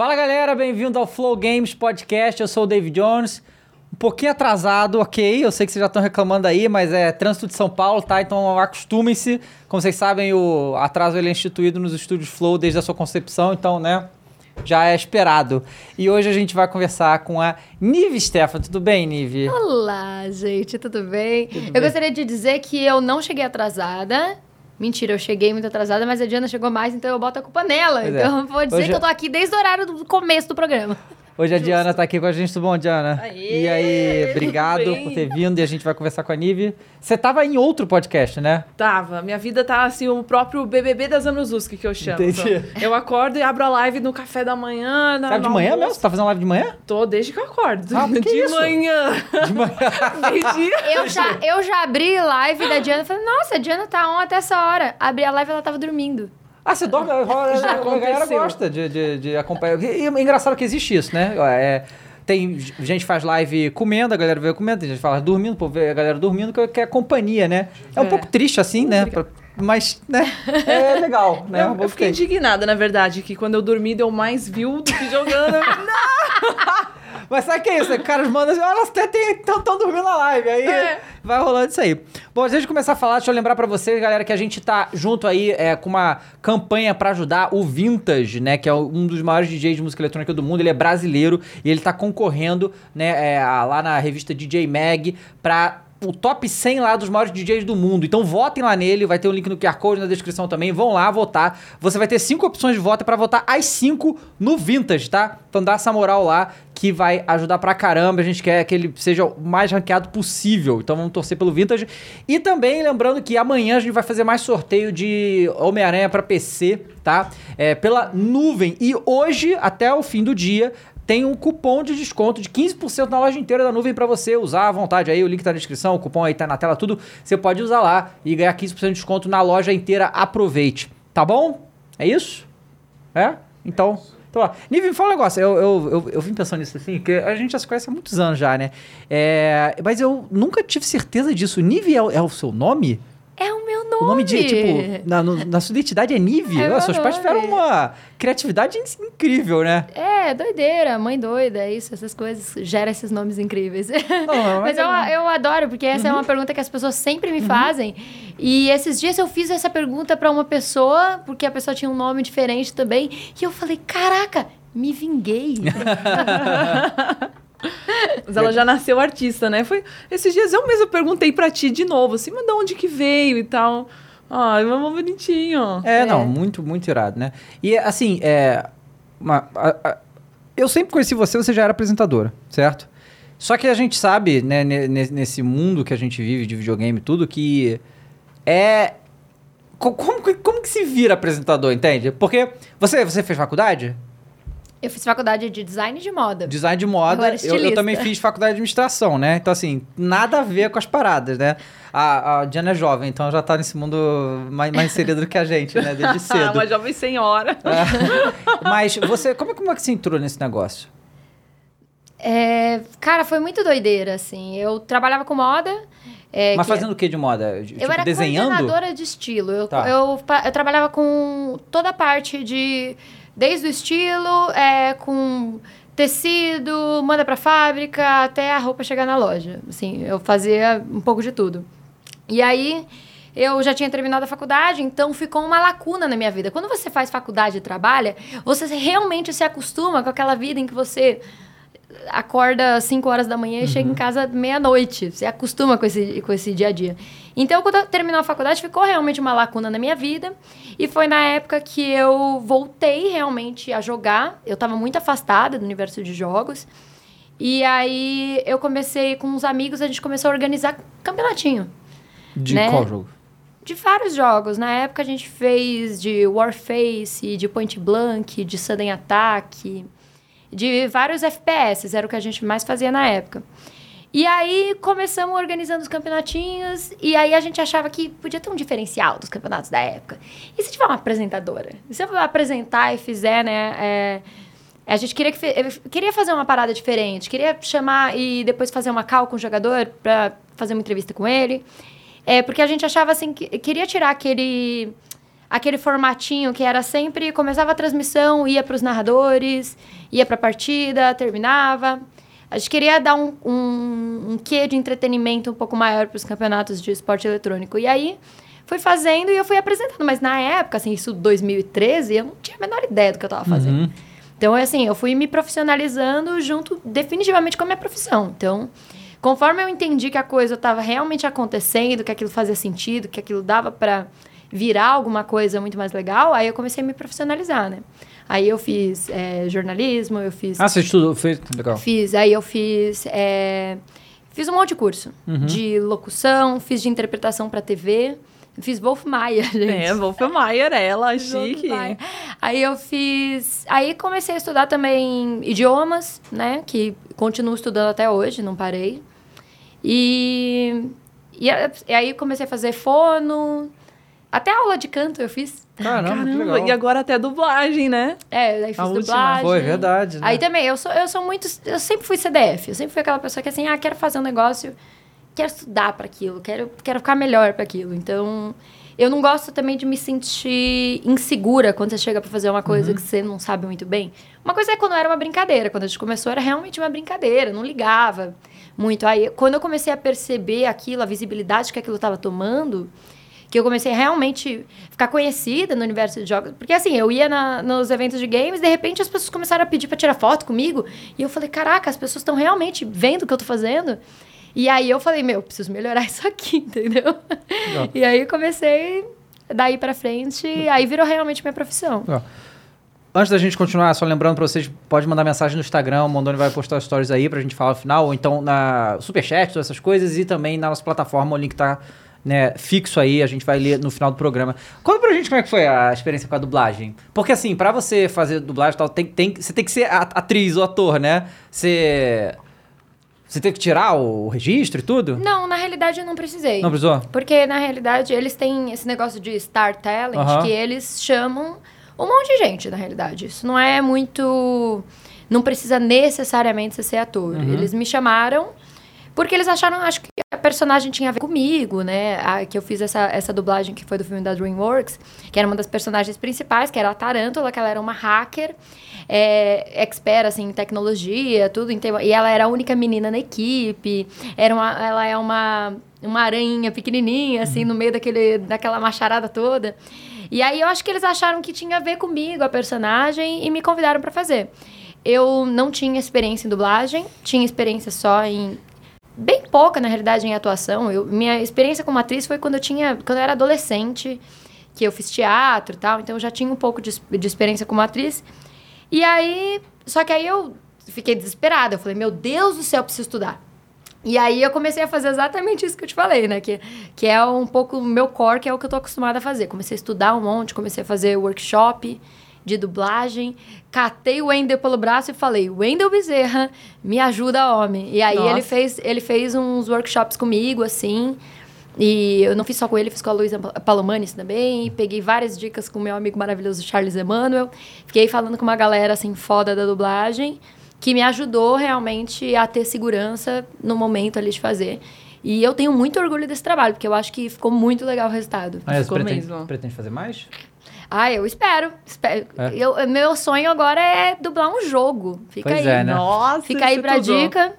Fala galera, bem-vindo ao Flow Games Podcast. Eu sou o David Jones. Um pouquinho atrasado, ok. Eu sei que vocês já estão reclamando aí, mas é trânsito de São Paulo, tá? Então acostumem-se. Como vocês sabem, o atraso ele é instituído nos estúdios Flow desde a sua concepção, então, né? Já é esperado. E hoje a gente vai conversar com a Nive Stefan. Tudo bem, Nive? Olá, gente, tudo bem? Tudo eu bem. gostaria de dizer que eu não cheguei atrasada. Mentira, eu cheguei muito atrasada, mas a Diana chegou mais, então eu boto a culpa nela. Pois é. então eu vou dizer Hoje que é- eu tô aqui desde o horário do começo do programa. Hoje a Diana tá aqui com a gente. Tudo bom, Diana? Aê, e aí, obrigado por ter vindo e a gente vai conversar com a Nive. Você tava em outro podcast, né? Tava. Minha vida tá assim, o próprio BBB das Anuzuski que eu chamo. Entendi. Eu acordo e abro a live no café da manhã. Na, Sabe de manhã almoço. mesmo? Você tá fazendo live de manhã? Tô desde que eu acordo. Ah, que de isso? manhã. De manhã. Desde... Eu já, eu já abri live da Diana e falei, nossa, a Diana tá on até essa hora. Abri a live e ela tava dormindo. Ah, você dorme? A galera- Já a galera gosta de, de, de acompanhar. E é engraçado que existe isso, né? É, tem gente faz live comendo, a galera vê comendo, tem gente fala dormindo, pô, vê a galera dormindo, que que é companhia, né? É um É. pouco triste assim, né? Pra- mas, né? É legal, né? Eu, eu fiquei Gostei. indignada, na verdade, que quando eu dormi deu mais view do que jogando. Mas sabe o que é isso? Os caras mandam assim, olha, até estão dormindo na live. Aí É. vai rolando isso aí. Bom, antes de começar a falar, deixa eu lembrar pra vocês, galera, que a gente tá junto aí é, com uma campanha pra ajudar o Vintage, né? Que é um dos maiores DJs de música eletrônica do mundo. Ele é brasileiro e ele tá concorrendo, né, é, lá na revista DJ Mag pra o top 100 lá dos maiores DJs do mundo. Então votem lá nele, vai ter um link no QR Code na descrição também. Vão lá votar. Você vai ter cinco opções de voto para votar as cinco no Vintage, tá? Então dá essa moral lá que vai ajudar pra caramba. A gente quer que ele seja o mais ranqueado possível. Então vamos torcer pelo Vintage. E também lembrando que amanhã a gente vai fazer mais sorteio de Homem-Aranha pra PC, tá? É, pela nuvem. E hoje, até o fim do dia, tem um cupom de desconto de 15% na loja inteira da nuvem pra você usar à vontade aí. O link tá na descrição, o cupom aí tá na tela, tudo. Você pode usar lá e ganhar 15% de desconto na loja inteira. Aproveite. Tá bom? É isso? É? Então. Então, ó, fala um negócio. Eu, eu, eu, eu vim pensando nisso assim, que a gente já se conhece há muitos anos já, né? É, mas eu nunca tive certeza disso. Nive é, é o seu nome? É o meu nome. O nome de, tipo, na, no- na sua identidade é Nive? É seus pais tiveram uma criatividade in- incrível, né? É, doideira, mãe doida, é isso, essas coisas, gera esses nomes incríveis. Não, Mas eu, eu adoro, porque essa é uma pergunta que as pessoas sempre me fazem. E esses dias eu fiz essa pergunta pra uma pessoa, porque a pessoa tinha um nome diferente também. E eu falei, caraca, me vinguei. Mas ela já nasceu artista, né? Foi esses dias eu mesma perguntei pra ti de novo, assim, mas de onde que veio e tal. Ai, mas bonitinho. É, É. não, muito, muito irado, né? E assim, é. uma- a- a- eu sempre conheci você, você já era apresentadora, certo? Só que a gente sabe, né, ne- ne- nesse mundo que a gente vive de videogame e tudo, que é. co- Como, que- como que se vira apresentador, entende? Porque você, você fez faculdade? Eu fiz faculdade de design de moda. Design de Eu moda. Eu, eu estilista. também fiz faculdade de administração, né? Então, assim, nada a ver com as paradas, né? A, a Diana é jovem, então já tá nesse mundo mais, mais inserido do que a gente, né? Desde cedo. uma jovem senhora. É. Mas você, como, é- como é que você entrou nesse negócio? É, cara, foi muito doideira, assim. Eu trabalhava com moda. é, Mas fazendo o que de moda? Tipo, eu era desenhando? coordenadora de estilo. Eu, Tá. eu, pa- eu trabalhava com toda a parte de... Desde o estilo, é, com tecido, manda pra fábrica, até a roupa chegar na loja. Assim, eu fazia um pouco de tudo. E aí, eu já tinha terminado a faculdade, então ficou uma lacuna na minha vida. Quando você faz faculdade e trabalha, você realmente se acostuma com aquela vida em que você acorda às 5 horas da manhã e chega em casa meia-noite. Você acostuma com esse, com esse dia a dia. Então, quando eu terminou a faculdade, ficou realmente uma lacuna na minha vida. E foi na época que eu voltei realmente a jogar. Eu estava muito afastada do universo de jogos. E aí, eu comecei com uns amigos, a gente começou a organizar campeonatinho De né? qual jogo? de vários jogos. Na época a gente fez de Warface, de Point Blank, de Sudden Attack, de vários FPS, era o que a gente mais fazia na época. E aí começamos organizando os campeonatinhos, e aí a gente achava que podia ter um diferencial dos campeonatos da época. E se tiver uma apresentadora? E se eu apresentar e fizer, né? é, a gente queria, que queria fazer uma parada diferente, queria chamar e depois fazer uma call com o jogador pra fazer uma entrevista com ele. É, porque a gente achava assim que queria tirar aquele aquele formatinho que era sempre começava a transmissão, ia para os narradores, ia para a partida, terminava. A gente queria dar um, um, um quê de entretenimento um pouco maior para os campeonatos de esporte eletrônico. E aí fui fazendo e eu fui apresentando. Mas na época, assim, isso 2013, eu não tinha a menor ideia do que eu estava fazendo. Uhum. Então, assim, eu fui me profissionalizando junto definitivamente com a minha profissão. Então, conforme eu entendi que a coisa estava realmente acontecendo, que aquilo fazia sentido, que aquilo dava para virar alguma coisa muito mais legal, aí eu comecei a me profissionalizar, né? Aí eu fiz é, jornalismo, eu fiz... Ah, você estudou, fez, legal. Fiz, aí eu fiz... é, fiz um monte de curso. Uhum. De locução, fiz de interpretação para TV... Fiz Wolf Maia, gente. É, Wolf Maier, ela, chique. Vai. Aí eu fiz. Aí comecei a estudar também idiomas, né? Que continuo estudando até hoje, não parei. E, e aí comecei a fazer fono. Até aula de canto eu fiz. Caramba, que legal. e agora até dublagem, né? É, aí fiz A última. dublagem. Foi, verdade. né? Aí também, eu sou, eu sou muito. Eu sempre fui CDF. Eu sempre fui aquela pessoa que assim, ah, quero fazer um negócio, quero estudar para aquilo, quero, quero ficar melhor para aquilo. Então, eu não gosto também de me sentir insegura quando você chega para fazer uma coisa que você não sabe muito bem. Uma coisa é quando era uma brincadeira. Quando a gente começou, era realmente uma brincadeira, eu não ligava muito. Aí, quando eu comecei a perceber aquilo, a visibilidade que aquilo estava tomando que eu comecei a realmente ficar conhecida no universo de jogos. Porque assim, eu ia na- nos eventos de games, de repente as pessoas começaram a pedir pra tirar foto comigo. E eu falei, caraca, as pessoas estão realmente vendo o que eu tô fazendo. E aí eu falei, meu, preciso melhorar isso aqui, entendeu? Legal. E aí comecei daí pra frente, aí virou realmente minha profissão. Legal. Antes da gente continuar, só lembrando pra vocês, pode mandar mensagem no Instagram, o Mondoni vai postar stories aí pra gente falar no final, ou então na Superchat, todas essas coisas, e também na nossa plataforma, o link tá né, fixo aí, a gente vai ler no final do programa. Conta pra gente como é que foi a experiência com a dublagem. Porque assim, pra você fazer dublagem e tal, tem, tem, você tem que ser atriz ou ator, né? Você... Você tem que tirar o registro e tudo? Não, na realidade eu não precisei. Não precisou? Porque, na realidade, eles têm esse negócio de Star Talent, Aham. que eles chamam um monte de gente, na realidade. Isso não é muito. Não precisa necessariamente ser ator. Uhum. Eles me chamaram porque eles acharam, acho que a personagem tinha a ver comigo, né? A, que eu fiz essa, essa dublagem que foi do filme da DreamWorks, que era uma das personagens principais, que era a Tarântula, que ela era uma hacker, é, expert, assim, em tecnologia, tudo. Então, e ela era a única menina na equipe. Era uma, ela é uma, uma aranha pequenininha, assim, no meio daquele, daquela macharada toda. E aí eu acho que eles acharam que tinha a ver comigo, a personagem, e me convidaram pra fazer. Eu não tinha experiência em dublagem, tinha experiência só em bem pouca, na realidade, em atuação. Eu, minha experiência como atriz foi quando eu tinha, quando eu era adolescente, que eu fiz teatro e tal, então eu já tinha um pouco de, de experiência como atriz. E aí, só que aí eu fiquei desesperada, eu falei, meu Deus do céu, eu preciso estudar. E aí eu comecei a fazer exatamente isso que eu te falei, né? Que, que é um pouco o meu core, que é o que eu tô acostumada a fazer. Comecei a estudar um monte, comecei a fazer workshop de dublagem, catei o Wendel pelo braço e falei, Wendel Bezerra, me ajuda, homem. E aí Nossa. ele fez, ele fez uns workshops comigo, assim. E eu não fiz só com ele, fiz com a Luísa Palomanes também. e Peguei várias dicas com o meu amigo maravilhoso Charles Emanuel. Fiquei falando com uma galera, assim, foda da dublagem, que me ajudou realmente a ter segurança no momento ali de fazer. E eu tenho muito orgulho desse trabalho, porque eu acho que ficou muito legal o resultado. Mas Ficou pretende, mesmo. pretende fazer mais? Ah, eu espero. espero. É. Eu, meu sonho agora é dublar um jogo. Fica Pois aí. é, né? Nossa, Fica aí isso pra tudo. dica.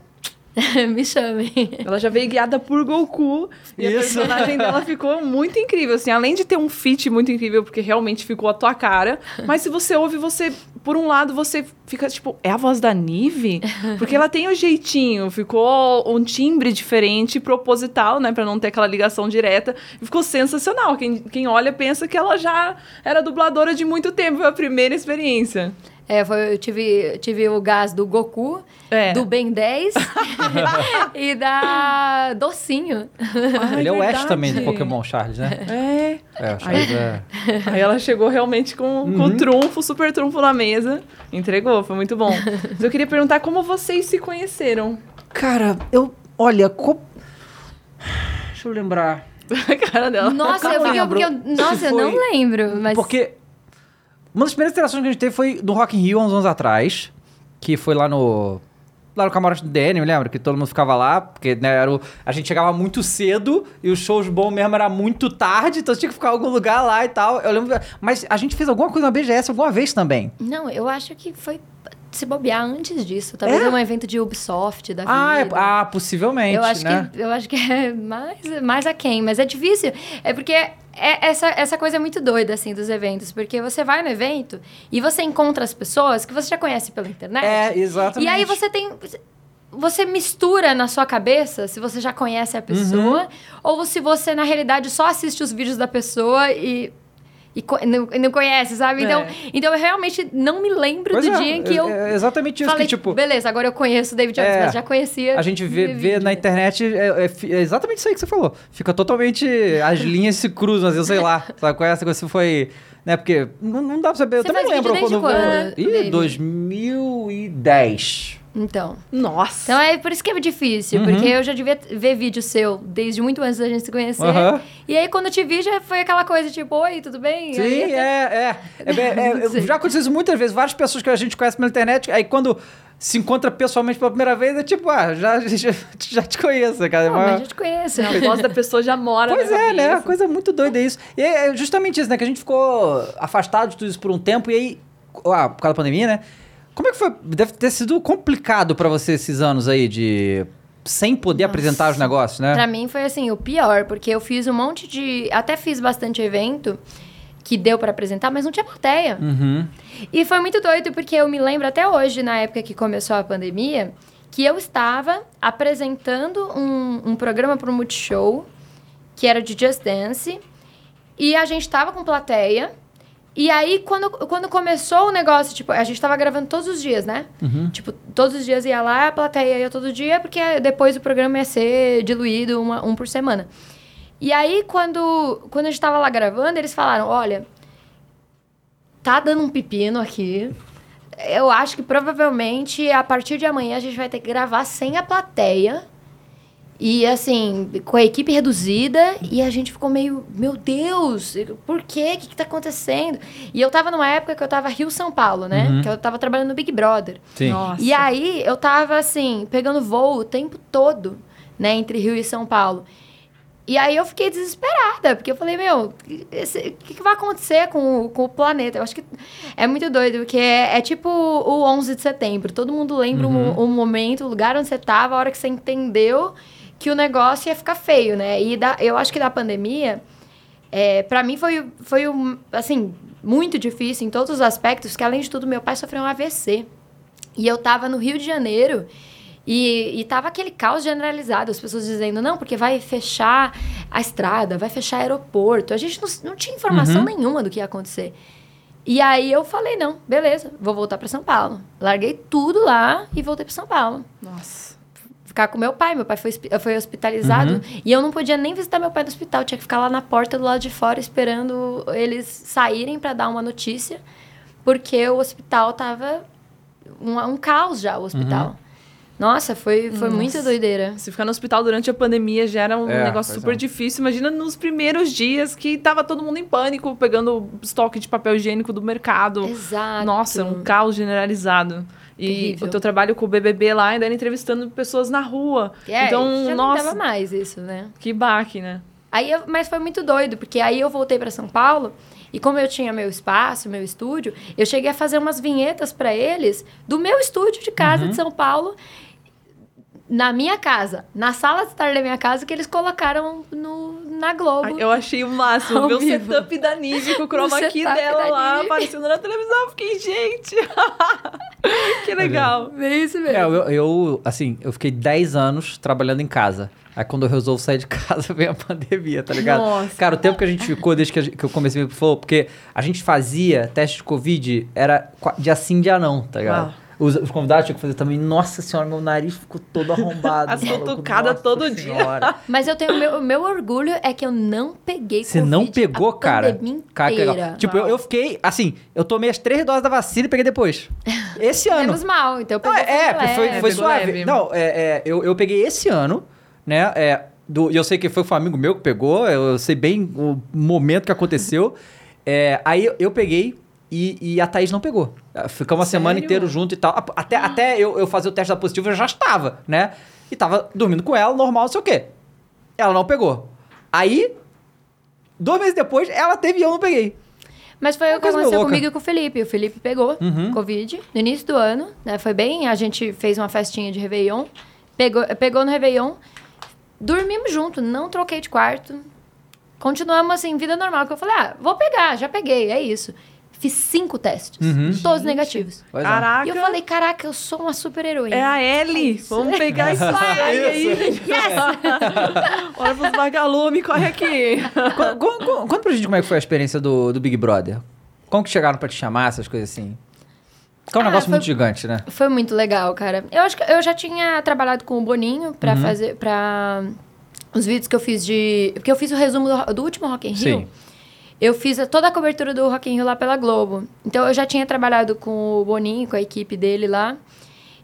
me chamem. Ela já veio guiada por Goku. E a personagem dela ficou muito incrível. Assim, além de ter um feat muito incrível, porque realmente ficou a tua cara. Mas se você ouve, você, por um lado, você fica tipo, é a voz da Nive? Porque ela tem o jeitinho, ficou um timbre diferente, proposital, né? Pra não ter aquela ligação direta. E ficou sensacional. Quem, quem olha pensa que ela já era dubladora de muito tempo. Foi a primeira experiência. É, foi, eu tive, tive o gás do Goku, É. do Ben 10 e da Docinho. Ah, Ele é o Ash também do Pokémon, Charles, né? É. É, Charles é... Aí ela chegou realmente com, com o trunfo, super trunfo na mesa. Entregou, foi muito bom. Mas eu queria perguntar como vocês se conheceram. Cara, eu... Olha, co... Deixa eu lembrar. A cara dela. Nossa, Eu eu, eu- lembro porque eu- nossa, eu não lembro. Mas Porque uma das primeiras interações que a gente teve foi do Rock in Rio há uns anos atrás, que foi lá no lá no camarote do DN, me lembra? Que todo mundo ficava lá, porque né, era o- a gente chegava muito cedo e os shows bons mesmo era muito tarde, então tinha que ficar em algum lugar lá e tal. Eu lembro. Mas a gente fez alguma coisa na BGS alguma vez também. Não, eu acho que foi se bobear antes disso. Talvez É? um evento de Ubisoft da Ah, é- ah, possivelmente. Eu acho, né? que, eu acho que é mais, mais a quem, mas é difícil. É porque é essa, essa coisa é muito doida, assim, dos eventos. Porque você vai no evento e você encontra as pessoas que você já conhece pela internet. É, exatamente. E aí você tem. Você mistura na sua cabeça se você já conhece a Uhum. pessoa ou se você, na realidade, só assiste os vídeos da pessoa e. E não, não conhece, sabe? Então, É. então eu realmente não me lembro Pois do é, dia em que eu é exatamente isso falei, que, tipo. beleza, agora eu conheço o David Jones, É, mas já conhecia. A gente vê, vê na internet, é, é é exatamente isso aí que você falou. Fica totalmente. As linhas se cruzam, assim, eu sei lá. Sabe qual é essa coisa? Foi. Né, porque não, não dá pra saber. Eu Você também faz lembro quando. quando, Ih, David? 2010. Então. Nossa. Então é por isso que é difícil, Uhum. porque eu já devia ver vídeo seu desde muito antes da gente se conhecer. Aham. E aí quando eu te vi já foi aquela coisa tipo, oi, tudo bem? Sim, Aí é, até- é. é, é, já aconteceu isso muitas vezes. Várias pessoas que a gente conhece pela internet, aí quando se encontra pessoalmente pela primeira vez, é tipo, ah, já, já, já te conheço, cara. Pô, Mas- mas eu te conheço. A voz da pessoa já mora Pois na é, né? cabeça. Coisa muito doida isso. E é justamente isso, né? Que a gente ficou afastado de tudo isso por um tempo e aí, ah, por causa da pandemia, né? Como é que foi? Deve ter sido complicado pra você esses anos aí de sem poder apresentar os negócios, né? Pra mim foi assim, o pior, porque eu fiz um monte de. Até fiz bastante evento que deu pra apresentar, mas não tinha plateia. Uhum. E foi muito doido, porque eu me lembro até hoje, na época que começou a pandemia, que eu estava apresentando um, um programa para o Multishow, que era de Just Dance, e a gente tava com plateia. E aí, quando, quando começou o negócio, tipo, a gente tava gravando todos os dias, né? Uhum. Tipo, todos os dias ia lá, a plateia ia todo dia, porque depois o programa ia ser diluído uma- um por semana. E aí, quando, quando a gente tava lá gravando, eles falaram: olha, tá dando um pepino aqui. Eu acho que provavelmente a partir de amanhã a gente vai ter que gravar sem a plateia. E assim, com a equipe reduzida, e a gente ficou meio, meu Deus, por quê? O que, que tá acontecendo? E eu tava numa época que eu tava Rio São Paulo, né? Uhum. Que eu tava trabalhando no Big Brother. Sim. Nossa. E aí eu tava assim, pegando voo o tempo todo, né, entre Rio e São Paulo. E aí eu fiquei desesperada, porque eu falei, meu, o que, que vai acontecer com, o- com o planeta? Eu acho que é muito doido, porque é, é tipo o 11 de setembro. Todo mundo lembra Uhum. o, o momento, o lugar onde você tava, a hora que você entendeu que o negócio ia ficar feio, né? E da, eu acho que da pandemia, é, para mim foi, foi um, assim, muito difícil em todos os aspectos, que além de tudo, meu pai sofreu um AVC. E eu tava no Rio de Janeiro e, e tava aquele caos generalizado, as pessoas dizendo, não, porque vai fechar a estrada, vai fechar aeroporto. A gente não, não tinha informação Uhum. nenhuma do que ia acontecer. E aí eu falei, não, beleza, vou voltar para São Paulo. Larguei tudo lá e voltei para São Paulo. Nossa. Ficar com meu pai, meu pai foi, foi hospitalizado Uhum. e eu não podia nem visitar meu pai no hospital, tinha que ficar lá na porta do lado de fora esperando eles saírem para dar uma notícia, porque o hospital tava um, um caos já, o hospital. Uhum. Nossa, foi, foi muito Nossa. doideira. Se ficar no hospital durante a pandemia já era um É, negócio super é. difícil. Imagina nos primeiros dias que tava todo mundo em pânico, pegando estoque de papel higiênico do mercado. Exato. Nossa, um caos generalizado. E Terrível. o teu trabalho com o BBB lá, ainda era entrevistando pessoas na rua. É, então, já nossa, não dava mais isso, né? que baque, né? Aí eu- mas foi muito doido, porque aí eu voltei para São Paulo e como eu tinha meu espaço, meu estúdio, eu cheguei a fazer umas vinhetas para eles do meu estúdio de casa de São Paulo na minha casa, na sala de estar da minha casa que eles colocaram no, na Globo. Eu achei o máximo. Ao o vivo. setup da Nive com o chroma O key dela lá aparecendo na televisão. Eu Fiquei, gente. que legal. É isso mesmo. É, eu, eu, assim, eu fiquei 10 anos trabalhando em casa. Aí quando eu resolvo sair de casa, veio a pandemia, tá ligado? Nossa. Cara, o tempo que a gente ficou desde que, a que eu comecei a falou, porque a gente fazia teste de Covid, era dia sim, dia não, tá ligado? Ah. Os, os convidados tinham que fazer também. Nossa senhora, meu nariz ficou todo arrombado. As cutucadas todo dia. senhora. Mas eu tenho meu, meu orgulho é que eu não peguei Você não pegou, a cara? Cara, que legal. Tipo, eu, eu fiquei, assim, eu tomei as três doses da vacina e peguei depois. Esse ano. Menos mal, então eu Não, peguei é, é, leve. foi, foi suave. leve. Não, é, é, eu, eu peguei esse ano, né? É, do, e eu sei que foi um amigo meu que pegou, eu, eu sei bem o momento que aconteceu. É, aí eu, eu peguei, E, e a Thaís não pegou. Ficamos uma semana inteira junto e tal. Até, até eu, eu fazer o teste da positiva, eu já estava, né? E tava dormindo com ela, normal, não sei o quê. Ela não pegou. Aí, dois meses depois, ela teve e eu não peguei. Mas foi o que aconteceu louca. comigo e com o Felipe. O Felipe pegou Uhum. Covid no início do ano, né? Foi bem, a gente fez uma festinha de Réveillon. Pegou, pegou no Réveillon. Dormimos junto, não troquei de quarto. Continuamos assim, vida normal. Que eu falei, ah, vou pegar, já peguei, é isso. Fiz cinco testes, Uhum. todos negativos. Pois é. Caraca. E eu falei, caraca, eu sou uma super heroína. É a Ellie. Vamos pegar sangue aí. Olha pros vagalumes, corre aqui. Con- con- con- Conta pra gente como é que foi a experiência do, do Big Brother. Como que chegaram pra te chamar, essas coisas assim? Que é um Ah, negócio foi- muito gigante, né? Foi muito legal, cara. Eu acho que eu já tinha trabalhado com o Boninho pra Uhum. fazer para os vídeos que eu fiz de, porque eu fiz o resumo do, do último Rock in Rio. Sim. Eu fiz toda a cobertura do Rock in Rio lá pela Globo. Então eu já tinha trabalhado com o Boninho, com a equipe dele lá.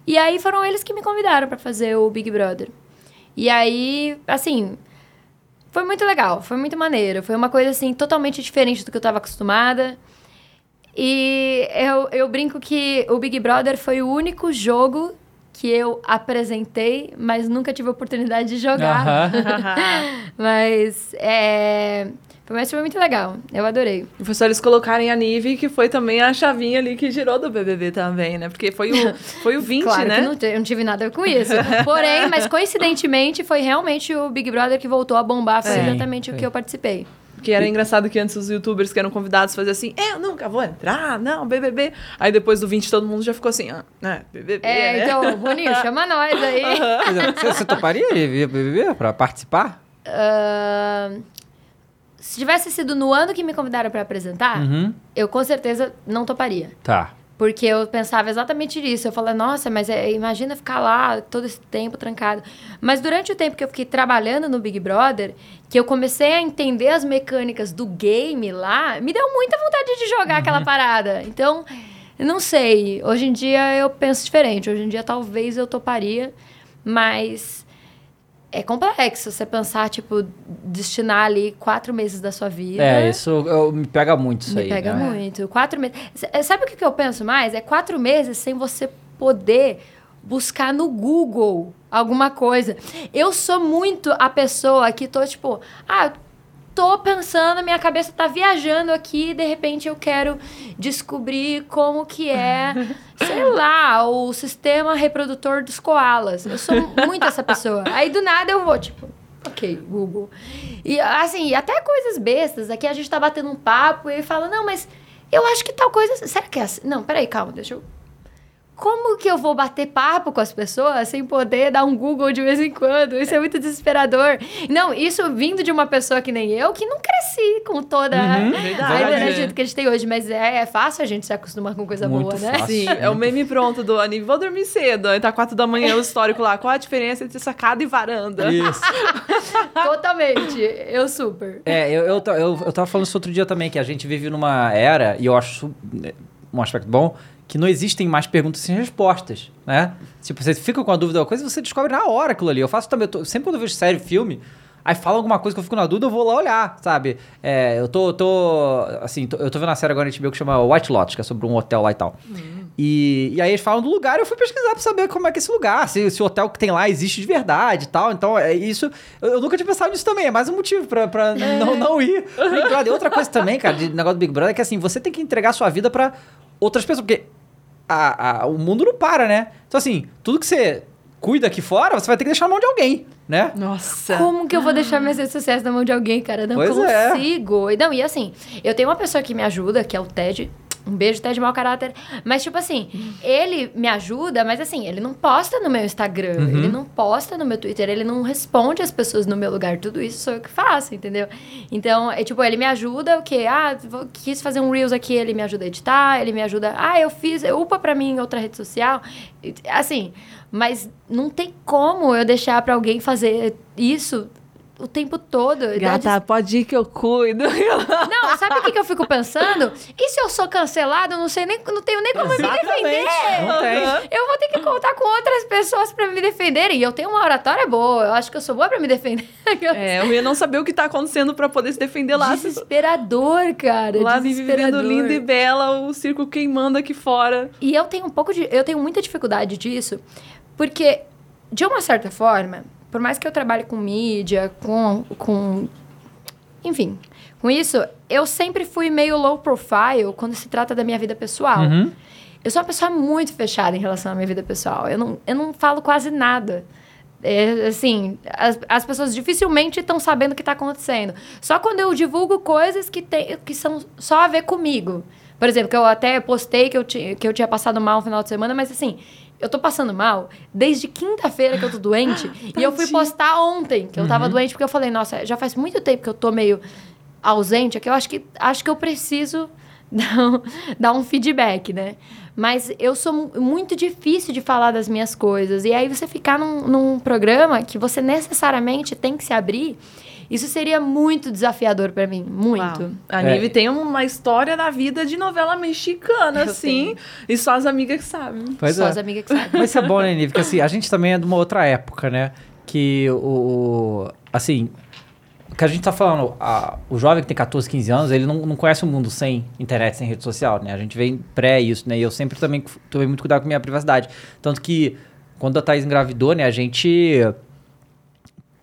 E aí foram eles que me convidaram pra fazer o Big Brother. E aí, assim, foi muito legal, foi muito maneiro. Foi uma coisa, assim, totalmente diferente do que eu tava acostumada. E eu, eu brinco que o Big Brother foi o único jogo que eu apresentei, mas nunca tive a oportunidade de jogar. Aham. Mas é. Mas foi muito legal. Eu adorei. E foi só eles colocarem a Nive, que foi também a chavinha ali que girou do BBB também, né? Porque foi o, foi o 20, claro né? que não, eu não tive nada a ver com isso. Porém, mas coincidentemente, foi realmente o Big Brother que voltou a bombar. Foi Sim, exatamente o sim. que eu participei. Que era engraçado que antes os youtubers que eram convidados faziam assim, eu nunca vou entrar, não, BBB. Aí depois do 20 todo mundo já ficou assim, ah, né, BBB, É, né? então, Boninho, chama nós aí. É, Você, você toparia ir BBB pra participar? Ahn, se tivesse sido no ano que me convidaram pra apresentar, Uhum. eu com certeza não toparia. Tá. Porque eu pensava exatamente nisso. Eu falei, nossa, mas é, imagina ficar lá todo esse tempo trancado. Mas durante o tempo que eu fiquei trabalhando no Big Brother, que eu comecei a entender as mecânicas do game lá, me deu muita vontade de jogar aquela parada. Então, não sei. Hoje em dia eu penso diferente. Hoje em dia talvez eu toparia, mas é complexo você pensar, tipo, destinar ali quatro meses da sua vida. É, isso eu- me pega muito isso Me aí. pega né? muito. Quatro meses. S- Sabe o que que eu penso mais? É quatro meses sem você poder buscar no Google alguma coisa. Eu sou muito a pessoa que tô, tipo, ah, tô pensando, minha cabeça tá viajando aqui, e de repente eu quero descobrir como que é, sei lá, o sistema reprodutor dos koalas. Eu sou muito essa pessoa. Aí do nada eu vou, tipo, ok, Google. E assim, até coisas bestas. Aqui a gente tá batendo um papo e ele fala, não, mas eu acho que tal coisa. Será que é assim? Não, peraí, calma, deixa eu. Como que eu vou bater papo com as pessoas sem poder dar um Google de vez em quando? Isso é muito desesperador. Não, isso vindo de uma pessoa que nem eu, que não cresci com toda Uhum, a energia que a gente tem hoje. Mas é, é fácil a gente se acostumar com coisa Muito boa, né? fácil. Sim, é o meme pronto do Aníbal. Vou dormir cedo. Aí tá quatro da manhã o histórico lá. Qual a diferença entre sacada e varanda? Isso. Totalmente. Eu super. É, eu, eu, eu, eu tava falando isso outro dia também, que a gente vive numa era, e eu acho né, um aspecto bom, que não existem mais perguntas sem respostas, né? Tipo, você fica com a dúvida de uma coisa e você descobre na hora aquilo ali. Eu faço também, eu tô- sempre quando eu vejo série, filme, aí fala alguma coisa que eu fico na dúvida, eu vou lá olhar, sabe? É, eu tô, tô assim, tô- eu tô vendo uma série agora na HBO que chama White Lotus, que é sobre um hotel lá e tal. E, e aí eles falam do lugar e eu fui pesquisar pra saber como é que é esse lugar, se, se o hotel que tem lá existe de verdade e tal. Então, é isso. Eu, eu nunca tinha pensado nisso também, é mais um motivo pra, pra não, não ir. Big Brother. E outra coisa também, cara, de negócio do Big Brother é que assim, você tem que entregar a sua vida pra outras pessoas, porque a- a- o mundo não para, né? Então, assim, tudo que você cuida aqui fora, você vai ter que deixar na mão de alguém, né? Nossa. Como que eu vou deixar minhas redes sociais na mão de alguém, cara? Não Pois é. consigo. E Não, e assim, eu tenho uma pessoa que me ajuda, que é o Ted. Um beijo, Ted mau caráter. Mas, tipo assim, ele me ajuda, mas assim, ele não posta no meu Instagram, Uhum. ele não posta no meu Twitter, ele não responde as pessoas no meu lugar. Tudo isso sou eu que faço, entendeu? Então, é tipo, ele me ajuda o quê? Ah, vou- quis fazer um Reels aqui, ele me ajuda a editar, ele me ajuda. Ah, eu fiz, upa pra mim em outra rede social. Assim, mas não tem como eu deixar pra alguém fazer isso o tempo todo. Dá Gata, pode ir que eu cuido. Não, sabe o que, que eu fico pensando? E se eu sou cancelado, eu não sei nem, não tenho nem como me defender. Eu vou ter que contar com outras pessoas pra me defenderem. E eu tenho uma oratória boa. Eu acho que eu sou boa pra me defender. É, eu ia não saber o que tá acontecendo pra poder se defender lá. Desesperador, cara. Lá vivendo desesperador. linda e bela, o circo queimando aqui fora. E eu tenho um pouco de. Eu tenho muita dificuldade disso, porque, de uma certa forma, por mais que eu trabalhe com mídia, com. com enfim, com isso, eu sempre fui meio low profile quando se trata da minha vida pessoal. Uhum. Eu sou uma pessoa muito fechada em relação à minha vida pessoal. Eu não, eu não falo quase nada. É, assim, as, as pessoas dificilmente estão sabendo o que está acontecendo. Só quando eu divulgo coisas que, tem, que são só a ver comigo. Por exemplo, que eu até postei que eu, ti, que eu tinha passado mal no final de semana, mas assim, eu tô passando mal desde quinta-feira que eu tô doente. e eu fui postar ontem que eu tava doente, porque eu falei, nossa, já faz muito tempo que eu tô meio ausente, é que eu acho que, acho que eu preciso dar um, dar um feedback, né? Mas eu sou mu- muito difícil de falar das minhas coisas. E aí você ficar num, num programa que você necessariamente tem que se abrir, isso seria muito desafiador pra mim. Muito. Uau. A É. Nive tem uma história da vida de novela mexicana, Eu assim. E só as amigas que sabem. Pois Só é. as amigas que sabem. Mas isso é bom, né, Nive? Porque assim, a gente também é de uma outra época, né? Que o. Assim. O que a gente tá falando, a- o jovem que tem 14, 15 anos, ele não, não conhece o mundo sem internet, sem rede social, né? A gente vem pré isso, né? E eu sempre também tomei muito cuidado com a minha privacidade. Tanto que, quando a Thaís engravidou, né? A gente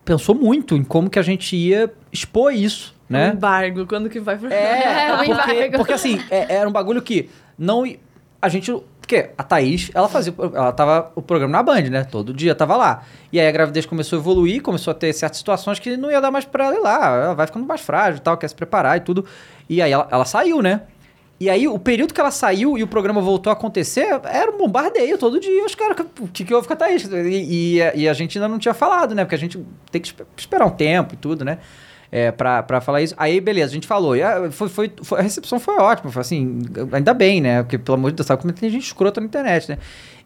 pensou muito em como que a gente ia expor isso, né? embargo, quando que vai É, É, o porque, embargo. porque assim, é- era um bagulho que não. A gente. Porque a Thaís, ela fazia. Ela tava o programa na Band, né? Todo dia tava lá. E aí a gravidez começou a evoluir, começou a ter certas situações que não ia dar mais pra ela ir lá. Ela vai ficando mais frágil e tal, quer se preparar e tudo. E aí ela, ela saiu, né? E aí, o período que ela saiu e o programa voltou a acontecer, era um bombardeio todo dia. Os caras, o que, que houve com a Thaís? E, e, e a gente ainda não tinha falado, né? Porque a gente tem que espe- esperar um tempo e tudo, né? É, pra, pra falar isso. Aí, beleza, a gente falou. E a, foi, foi, foi- a recepção foi ótima. Foi assim, ainda bem, né? Porque, pelo amor de Deus, sabe como tem gente escrota na internet, né?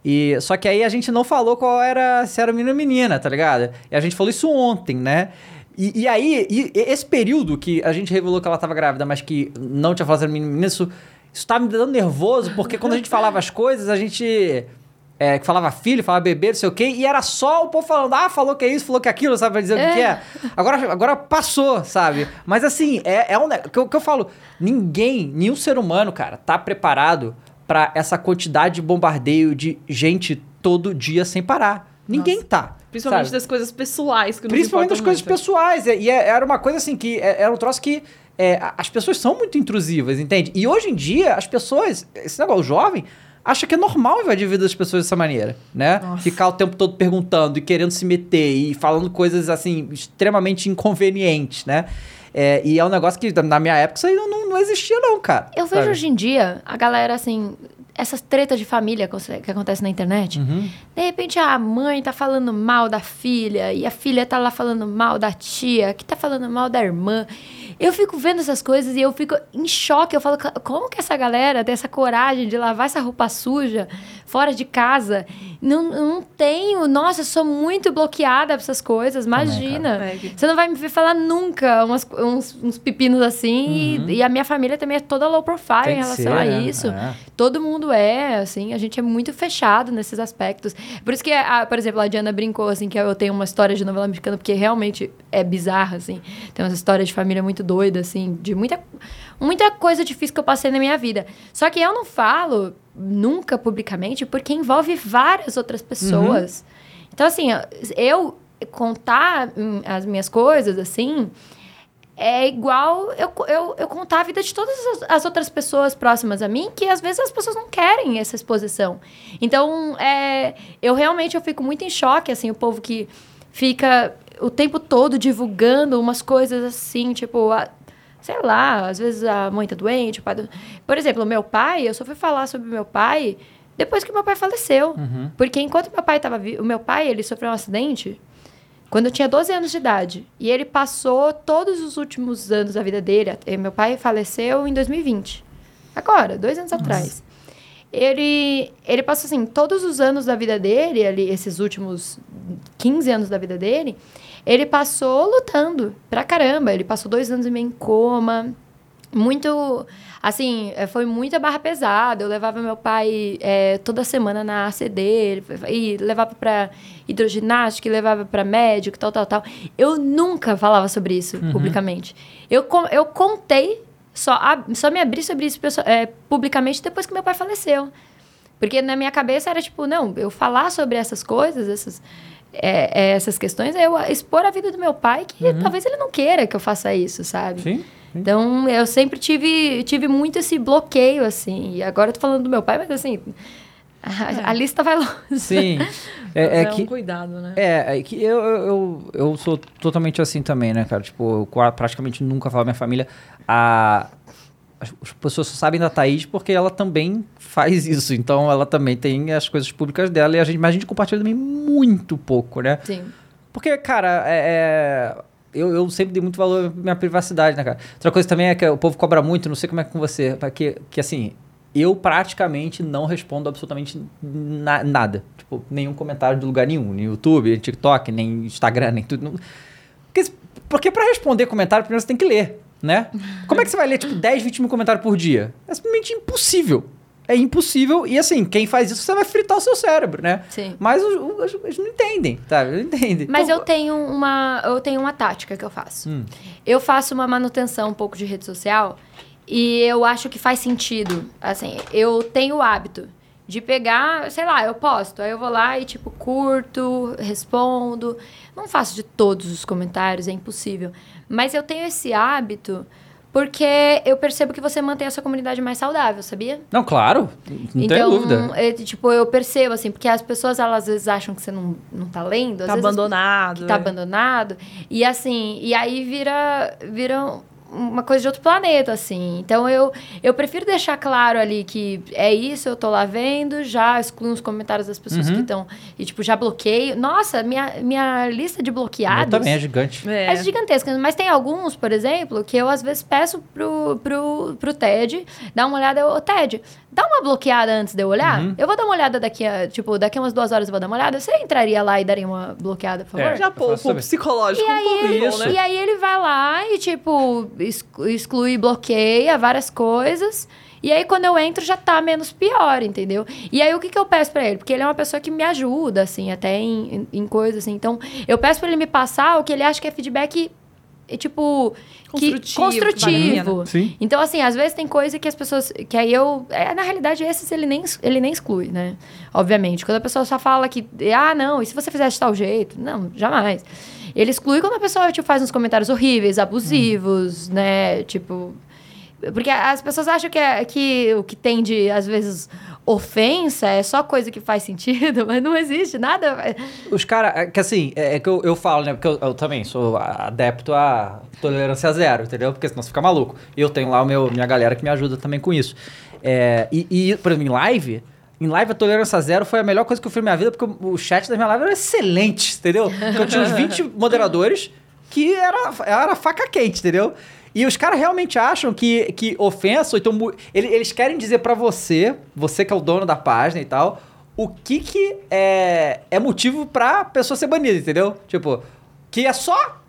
E, só que aí a gente não falou qual era, se era menino ou menina, tá ligado? E a gente falou isso ontem, né? E, e aí, e- esse período que a gente revelou que ela tava grávida, mas que não tinha falado menina, isso, isso tá me dando nervoso, porque quando a gente falava as coisas, a gente. É, que falava filho, falava bebê, não sei o quê, e era só o povo falando, ah, falou que é isso, falou que é aquilo, sabe, pra dizer o que, que é. Agora, agora passou, sabe? Mas assim, é, é um. Que eu, que eu falo, ninguém, nenhum ser humano, cara, tá preparado pra essa quantidade de bombardeio de gente todo dia sem parar. Ninguém tá. Principalmente sabe? das coisas pessoais que Principalmente das coisas muito. pessoais. E, e é- era uma coisa assim que é- era um troço que é, as pessoas são muito intrusivas, entende? E hoje em dia, as pessoas, esse negócio, o jovem, acha que é normal invadir a vida das pessoas dessa maneira, né? Nossa. Ficar o tempo todo perguntando e querendo se meter e falando coisas assim, extremamente inconvenientes, né? É, e é um negócio que na minha época isso aí não, não, não existia, não, cara. Eu vejo sabe? hoje em dia a galera assim, essas tretas de família que acontecem na internet. Uhum. De repente a mãe tá falando mal da filha e a filha tá lá falando mal da tia, que tá falando mal da irmã. Eu fico vendo essas coisas e eu fico em choque. Eu falo, "Ca- como que essa galera tem essa coragem de lavar essa roupa suja fora de casa? Não, não tenho. Nossa, eu sou muito bloqueada pra essas coisas. Imagina. É que- Você não vai me ver falar nunca umas- uns, uns pepinos assim. E, e a minha família também é toda low profile Uhum. Tem em relação ser, a né? isso. É. Todo mundo é, assim, a gente é muito fechado nesses aspectos. Por isso que, a, por exemplo, a Diana brincou, assim, que eu tenho uma história de novela mexicana, porque realmente é bizarra, assim. Tem umas histórias de família muito doida, assim, de muita, muita coisa difícil que eu passei na minha vida. Só que eu não falo nunca publicamente, porque envolve várias outras pessoas. Então, assim, eu contar as minhas coisas, assim, é igual eu, eu, eu contar a vida de todas as, as outras pessoas próximas a mim, que às vezes as pessoas não querem essa exposição. Então, é, eu realmente eu fico muito em choque, assim, o povo que fica o tempo todo divulgando umas coisas assim, tipo, a- sei lá, às vezes a mãe tá doente, o pai... do- Por exemplo, meu pai, eu só fui falar sobre meu pai depois que meu pai faleceu. Porque enquanto meu pai estava vivo, o meu pai, ele sofreu um acidente quando eu tinha 12 anos de idade. E ele passou todos os últimos anos da vida dele. Meu pai faleceu em 2020. Agora, dois anos atrás. Ele, ele passou, assim, todos os anos da vida dele, ali, esses últimos 15 anos da vida dele, ele passou lutando pra caramba. Ele passou dois anos e meio em coma. Muito. Assim, eh, foi muita barra pesada. Eu levava meu pai é, toda semana na ACD, e levava pra hidroginástica, e levava pra médico, tal, tal, tal. Eu nunca falava sobre isso Uhum. publicamente. Eu, eu contei, só, ab- só me abri sobre isso é, publicamente depois que meu pai faleceu. Porque na minha cabeça era tipo, não, eu falar sobre essas coisas, essas, é, é, essas questões, é eu expor a vida do meu pai, que talvez ele não queira que eu faça isso, sabe? Sim. Então, eu sempre tive, tive muito esse bloqueio, assim. E agora eu tô falando do meu pai, mas assim, a, a lista vai longe. Sim. É, é um que. cuidado, né? É, é que eu, eu, eu, sou totalmente assim também, né, cara? Tipo, eu praticamente nunca falo minha família. A, as as pessoas só sabem da Thaís porque ela também faz isso. Então ela também tem as coisas públicas dela e a gente, mas a gente compartilha também muito pouco, né? Sim. Porque, cara, é, é- eu, eu sempre dei muito valor à minha privacidade, né, cara? Outra coisa também é que o povo cobra muito, não sei como é com você, que, que assim, eu praticamente não respondo absolutamente na- nada. Tipo, nenhum comentário de lugar nenhum. Nem YouTube, nem TikTok, nem Instagram, nem tudo. Porque, porque pra responder comentário, primeiro você tem que ler, né? Como é que você vai ler, tipo, 10, 20 mil comentários por dia? É simplesmente impossível. É impossível. E assim, quem faz isso, você vai fritar o seu cérebro, né? Sim. Mas eles não entendem, sabe? Eles não entendem. Mas Pô, eu tenho uma, eu tenho uma tática que eu faço. Hum. Eu faço uma manutenção um pouco de rede social e eu acho que faz sentido. Assim, eu tenho o hábito de pegar, sei lá, eu posto, aí eu vou lá e tipo curto, respondo. Não faço de todos os comentários, é impossível. Mas eu tenho esse hábito porque eu percebo que você mantém a sua comunidade mais saudável, sabia? Não, claro. Não então, tem dúvida. é, tipo, eu percebo, assim, porque as pessoas, elas às vezes acham que você não, não tá lendo. às Tá vezes as abandonado. que tá é. abandonado. E assim, e aí vira, vira uma coisa de outro planeta, assim. Então eu, eu prefiro deixar claro ali que é isso, eu tô lá vendo, já excluo os comentários das pessoas Uhum. que estão. E tipo, já bloqueio. Nossa, minha, minha lista de Eu bloqueados. também é gigante. É gigantesca, mas tem alguns, por exemplo, que eu às vezes peço pro, pro, pro Ted dar uma olhada. Ô, Ted, dá uma bloqueada antes de eu olhar? Uhum. Eu vou dar uma olhada daqui a, tipo, daqui a umas duas horas eu vou dar uma olhada. Você entraria lá e daria uma bloqueada, por favor? É. Já o também. psicológico E um aí, pouco, Isso. né? e aí ele vai lá e, tipo, exclu- exclui, bloqueia várias coisas. E aí, quando eu entro, já tá menos pior, entendeu? E aí, o que, que eu peço pra ele? Porque ele é uma pessoa que me ajuda, assim, até em, em, em coisas, assim. Então, eu peço pra ele me passar o que ele acha que é feedback, é, tipo... Que, Construtivo, que construtivo. Então, assim, às vezes tem coisa que as pessoas. Que aí eu. É, na realidade, esses ele nem, ele nem exclui, né? Obviamente. Quando a pessoa só fala que. Ah, não, e se você fizesse tal jeito? Não, jamais. Ele exclui quando a pessoa tipo, faz uns comentários horríveis, abusivos, né? Tipo. Porque as pessoas acham que, é, que o que tem de, às vezes, ofensa é só coisa que faz sentido, mas não existe nada. Os caras, que assim, é, é que eu, eu falo, né? Porque eu, eu também sou adepto a tolerância zero, entendeu? Porque senão você fica maluco. E eu tenho lá o meu, minha galera que me ajuda também com isso. É, e, e, por exemplo, em live, em live a tolerância zero foi a melhor coisa que eu fiz na minha vida, porque o, chat da minha live era excelente, entendeu? Então, eu tinha uns 20 moderadores que era, era faca quente, entendeu? E os caras realmente acham que, que ofensa, então eles querem dizer pra você, você que é o dono da página e tal, o que que é, é motivo pra pessoa ser banida, entendeu? Tipo, que é só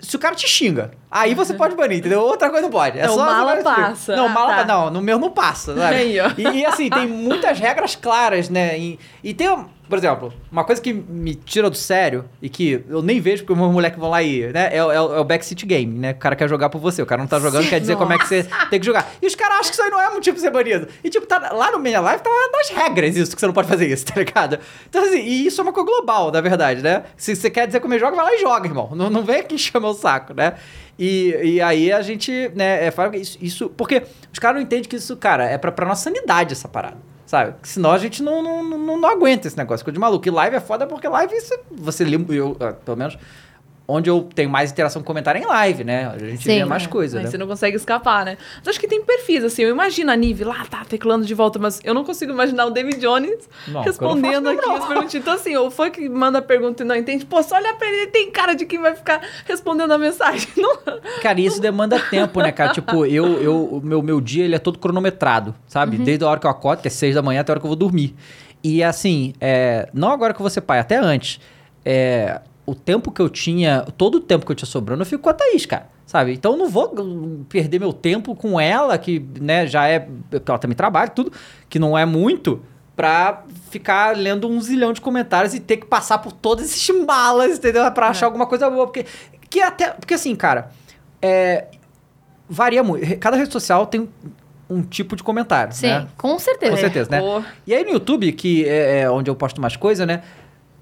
se o cara te xinga. Aí você pode banir, entendeu? Outra coisa não pode. É Não, só mala passa. Não, Ah, mala tá. Não, no meu não passa, sabe? E, e, assim, tem muitas regras claras, né? E, e tem, por exemplo, uma coisa que me tira do sério e que eu nem vejo porque os meus moleques vão lá e, né? É, o- é é o backseat game, né? O cara quer jogar por você. O cara não tá jogando, quer dizer como é que você tem que jogar. E os caras acham que isso aí não é motivo pra ser banido. E, tipo, tá, lá no meia live tá nas regras isso, que você não pode fazer isso, tá ligado? Então, assim, e isso é uma coisa global, na verdade, né? Se você quer dizer como é joga, vai lá e joga, irmão. Não, não vem aqui chamar o saco, né? E, e aí a gente, né, é, isso, isso. Porque os caras não entendem que isso, cara, é pra, pra nossa sanidade essa parada. Sabe? Senão a gente não, não, não, não aguenta esse negócio. Ficou de maluco. E live é foda porque live você, você lê, eu, ah, pelo menos, onde eu tenho mais interação com comentário é em live, né? A gente Sim, vê mais é. coisa, Aí né? você não consegue escapar, né? Mas acho que tem perfis, assim. Eu imagino a Nive lá, tá teclando de volta, mas eu não consigo imaginar o David Jones Não, respondendo faço aqui as perguntas. Então, assim, o fã que manda a pergunta e não entende, pô, só olha pra ele, tem cara de quem vai ficar respondendo a mensagem. Não, Cara, e isso demanda tempo, né, cara? Tipo, eu, eu, o meu, meu dia, ele é todo cronometrado, sabe? Desde a hora que eu acordo, que é seis da manhã, até a hora que eu vou dormir. E assim, é, não agora que eu vou ser pai, até antes. é, o tempo que eu tinha, todo o tempo que eu tinha sobrando, eu fico com a Thaís, cara. Sabe? Então eu não vou perder meu tempo com ela, que né, já é. Porque ela também trabalha, tudo, que não é muito, pra ficar lendo um zilhão de comentários e ter que passar por todos esses malas, entendeu? Pra achar alguma coisa boa. Porque, que até, porque assim, cara, é, varia muito. Cada rede social tem um tipo de comentário. Sim, né? com certeza. Com certeza, né? Pô. E aí no YouTube, que é, é onde eu posto mais coisa, né?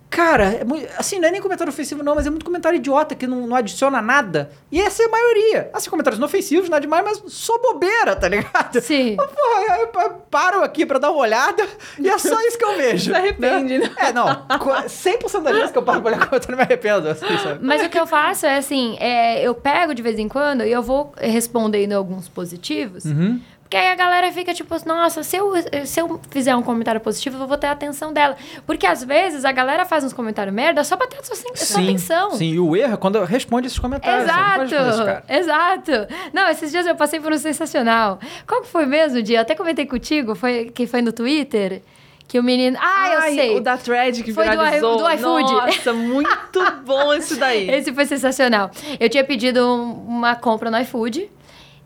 Cara, é mui- assim, não é nem comentário ofensivo, não, mas é muito comentário idiota que não, não adiciona nada. E essa é a maioria. Assim, comentários inofensivos, nada demais, mas só bobeira, tá ligado? Sim. Mas, Porra, eu pa- paro aqui pra dar uma olhada e é só isso que eu vejo. Se arrepende, né? É, não. co- 100% das vezes que eu paro pra olhar comentário, eu me arrependo. Assim, sabe? Mas o que eu faço é assim, é, eu pego de vez em quando e eu vou respondendo alguns positivos. Uhum. Porque aí a galera fica tipo, nossa, se eu, se eu fizer um comentário positivo, eu vou ter a atenção dela. Porque às vezes a galera faz uns comentários merda só pra ter a sua, sua atenção. Sim, e o erro é quando responde esses comentários. você não pode responder esse cara. Exato, exato. Não, esses dias eu passei por um sensacional. Qual que foi mesmo o dia? Eu até comentei contigo, foi, que foi no Twitter, que o menino... Ah, eu Ai, sei. O da thread que Foi viralizou. do iFood. Nossa, muito bom esse daí. Esse foi sensacional. Eu tinha pedido um- uma compra no iFood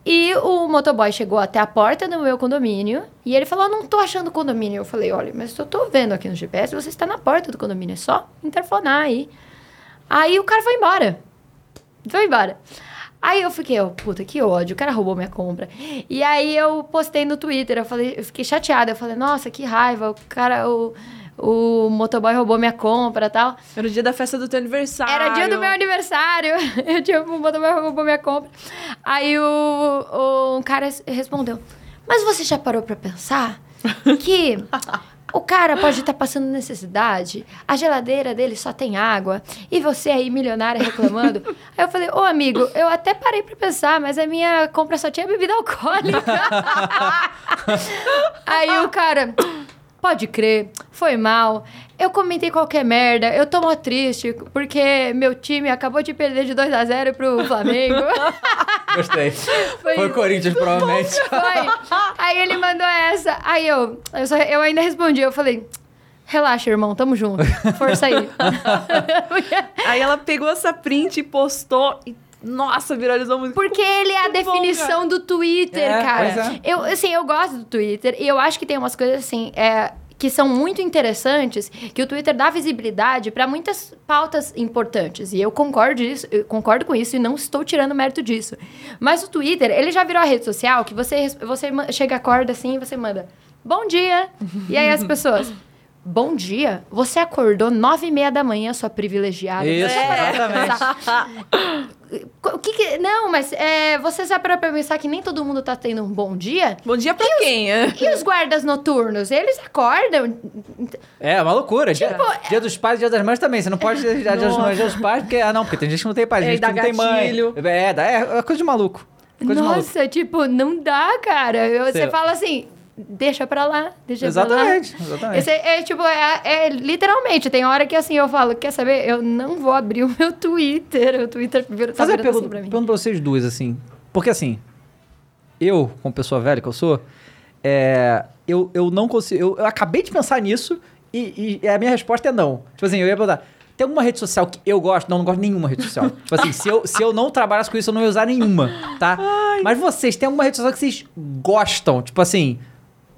e o motoboy chegou até a porta do meu condomínio e ele falou: Não tô achando condomínio. Eu falei: Olha, mas eu tô vendo aqui no GPS, você está na porta do condomínio, é só interfonar aí. Aí o cara foi embora. Foi embora. Aí eu fiquei, ó, puta, que ódio, o cara roubou minha compra. E aí eu postei no Twitter, eu falei, eu fiquei chateada. Eu falei, nossa, que raiva, o cara, o, o motoboy roubou minha compra e tal. Era o dia da festa do teu aniversário. Era dia do meu aniversário. Eu tinha um motoboy roubou minha compra. Aí o, o um cara res- respondeu: Mas você já parou pra pensar que o cara pode estar passando necessidade, a geladeira dele só tem água, e você aí, milionária, reclamando? Aí eu falei: Ô amigo, eu até parei pra pensar, mas a minha compra só tinha bebida alcoólica. aí o cara. Pode crer, foi mal. Eu comentei qualquer merda. Eu tô mó triste porque meu time acabou de perder de 2 a 0 pro Flamengo. Gostei. Foi Foi. Corinthians, provavelmente. Foi. Aí ele mandou essa. Aí eu, eu, só- eu ainda respondi. Eu falei, relaxa, irmão, tamo junto. Força aí. Aí ela pegou essa print e postou e, nossa, viralizou muito. Porque ele é a Muito bom, definição do Twitter, É, cara. pois é. Eu, assim, eu gosto do Twitter e eu acho que tem umas coisas assim. É, que são muito interessantes, que o Twitter dá visibilidade para muitas pautas importantes. E eu concordo, isso, eu concordo com isso e não estou tirando mérito disso. Mas o Twitter, ele já virou a rede social que você, você chega, acorda assim e você manda bom dia. e aí as pessoas... Bom dia, você acordou nove e meia da manhã, sua privilegiada. Isso, pra exatamente. O que que- Não, mas é, você já parou pra pensar que nem todo mundo tá tendo um bom dia? Bom dia pra quem? é? E os guardas noturnos? Eles acordam? É, uma loucura. Dia, Tipo, dia dos pais e dia das mães também. Você não pode dia dia das Nossa. mães e dia dos pais, porque. Ah, não, porque tem gente que não tem pai, É, tem gente que não tem mãe. gatilho. É, é, é coisa de maluco. Coisa de maluco. Nossa, tipo, não dá, cara. Eu- Você Sei. fala assim, deixa pra lá, deixa Exatamente, pra lá. exatamente. Esse é, é, tipo, é, é literalmente, tem hora que assim eu falo, quer saber? Eu não vou abrir o meu Twitter. O Twitter tá Fazer virando pergunta, assim pra mim. pergunta pra vocês duas, assim. Porque assim, eu, como pessoa velha que eu sou, é, eu, eu não consigo. Eu, eu acabei de pensar nisso e, e a minha resposta é não. Tipo assim, eu ia perguntar. Tem alguma rede social que eu gosto? Não, não gosto de nenhuma rede social. tipo assim, se eu, se eu não trabalhasse com isso, eu não ia usar nenhuma, tá? Mas vocês, tem alguma rede social que vocês gostam? Tipo assim,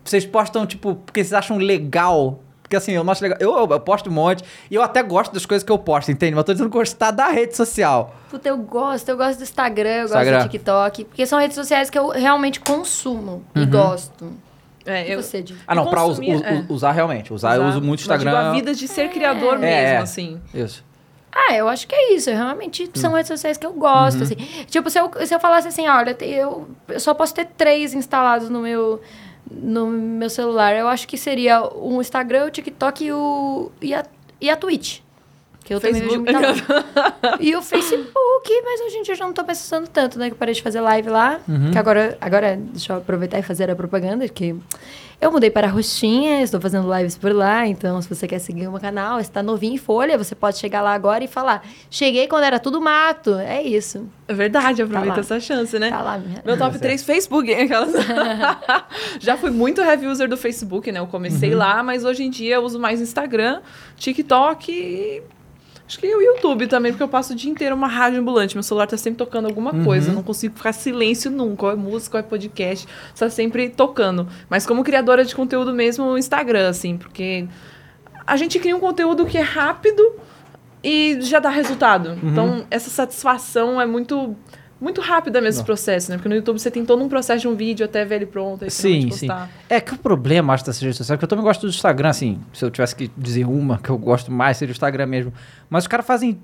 vocês postam, tipo, porque vocês acham legal? Porque assim, eu não acho legal. Eu, eu, eu posto um monte e eu até gosto das coisas que eu posto, entende? Mas eu tô dizendo gostar da rede social. Puta, eu gosto, eu gosto do Instagram, eu Instagram. gosto do TikTok, porque são redes sociais que eu realmente consumo e gosto. É, E eu, você? Ah, não, pra us- us- é. usar realmente. Usar, eu uso muito Mas, tipo, Instagram. a vida de ser criador É. mesmo, É, assim. Isso. Ah, eu acho que é isso. Realmente são redes sociais que eu gosto, assim. Tipo, se eu, se eu falasse assim, olha, eu, eu só posso ter três instalados no meu, no meu celular, eu acho que seria o Instagram, o TikTok e, o, e, a, e a Twitch. Que eu Facebook. também vejo muita. E o Facebook, mas hoje em dia eu já não tô pensando tanto, né? Que eu parei de fazer live lá. Que agora, agora, deixa eu aproveitar e fazer a propaganda, que eu mudei para a Roxinha, estou fazendo lives por lá. Então, se você quer seguir o meu canal, está novinho em folha, você pode chegar lá agora e falar: Cheguei quando era tudo mato. É isso. É verdade, aproveita lá. essa chance, né? Tá lá, minha. Meu top Tá 3, Facebook. Aquelas... Já fui muito heavy user do Facebook, né? Eu comecei lá, mas hoje em dia eu uso mais Instagram, TikTok e... Acho que o YouTube também, porque eu passo o dia inteiro uma rádio ambulante. Meu celular tá sempre tocando alguma coisa. Eu não consigo ficar silêncio nunca. Ou é música, ou é podcast. Tá sempre tocando. Mas como criadora de conteúdo mesmo, o Instagram, assim, porque a gente cria um conteúdo que é rápido e já dá resultado. Então, essa satisfação é muito. Muito rápida mesmo esse processo, né? Porque no YouTube você tem todo um processo de um vídeo até ver ele pronto, aí Sim, sim. É que o problema, acho, dessas redes sociais, que eu também gosto do Instagram, assim, se eu tivesse que dizer uma que eu gosto mais, seria o Instagram mesmo. Mas os caras fazem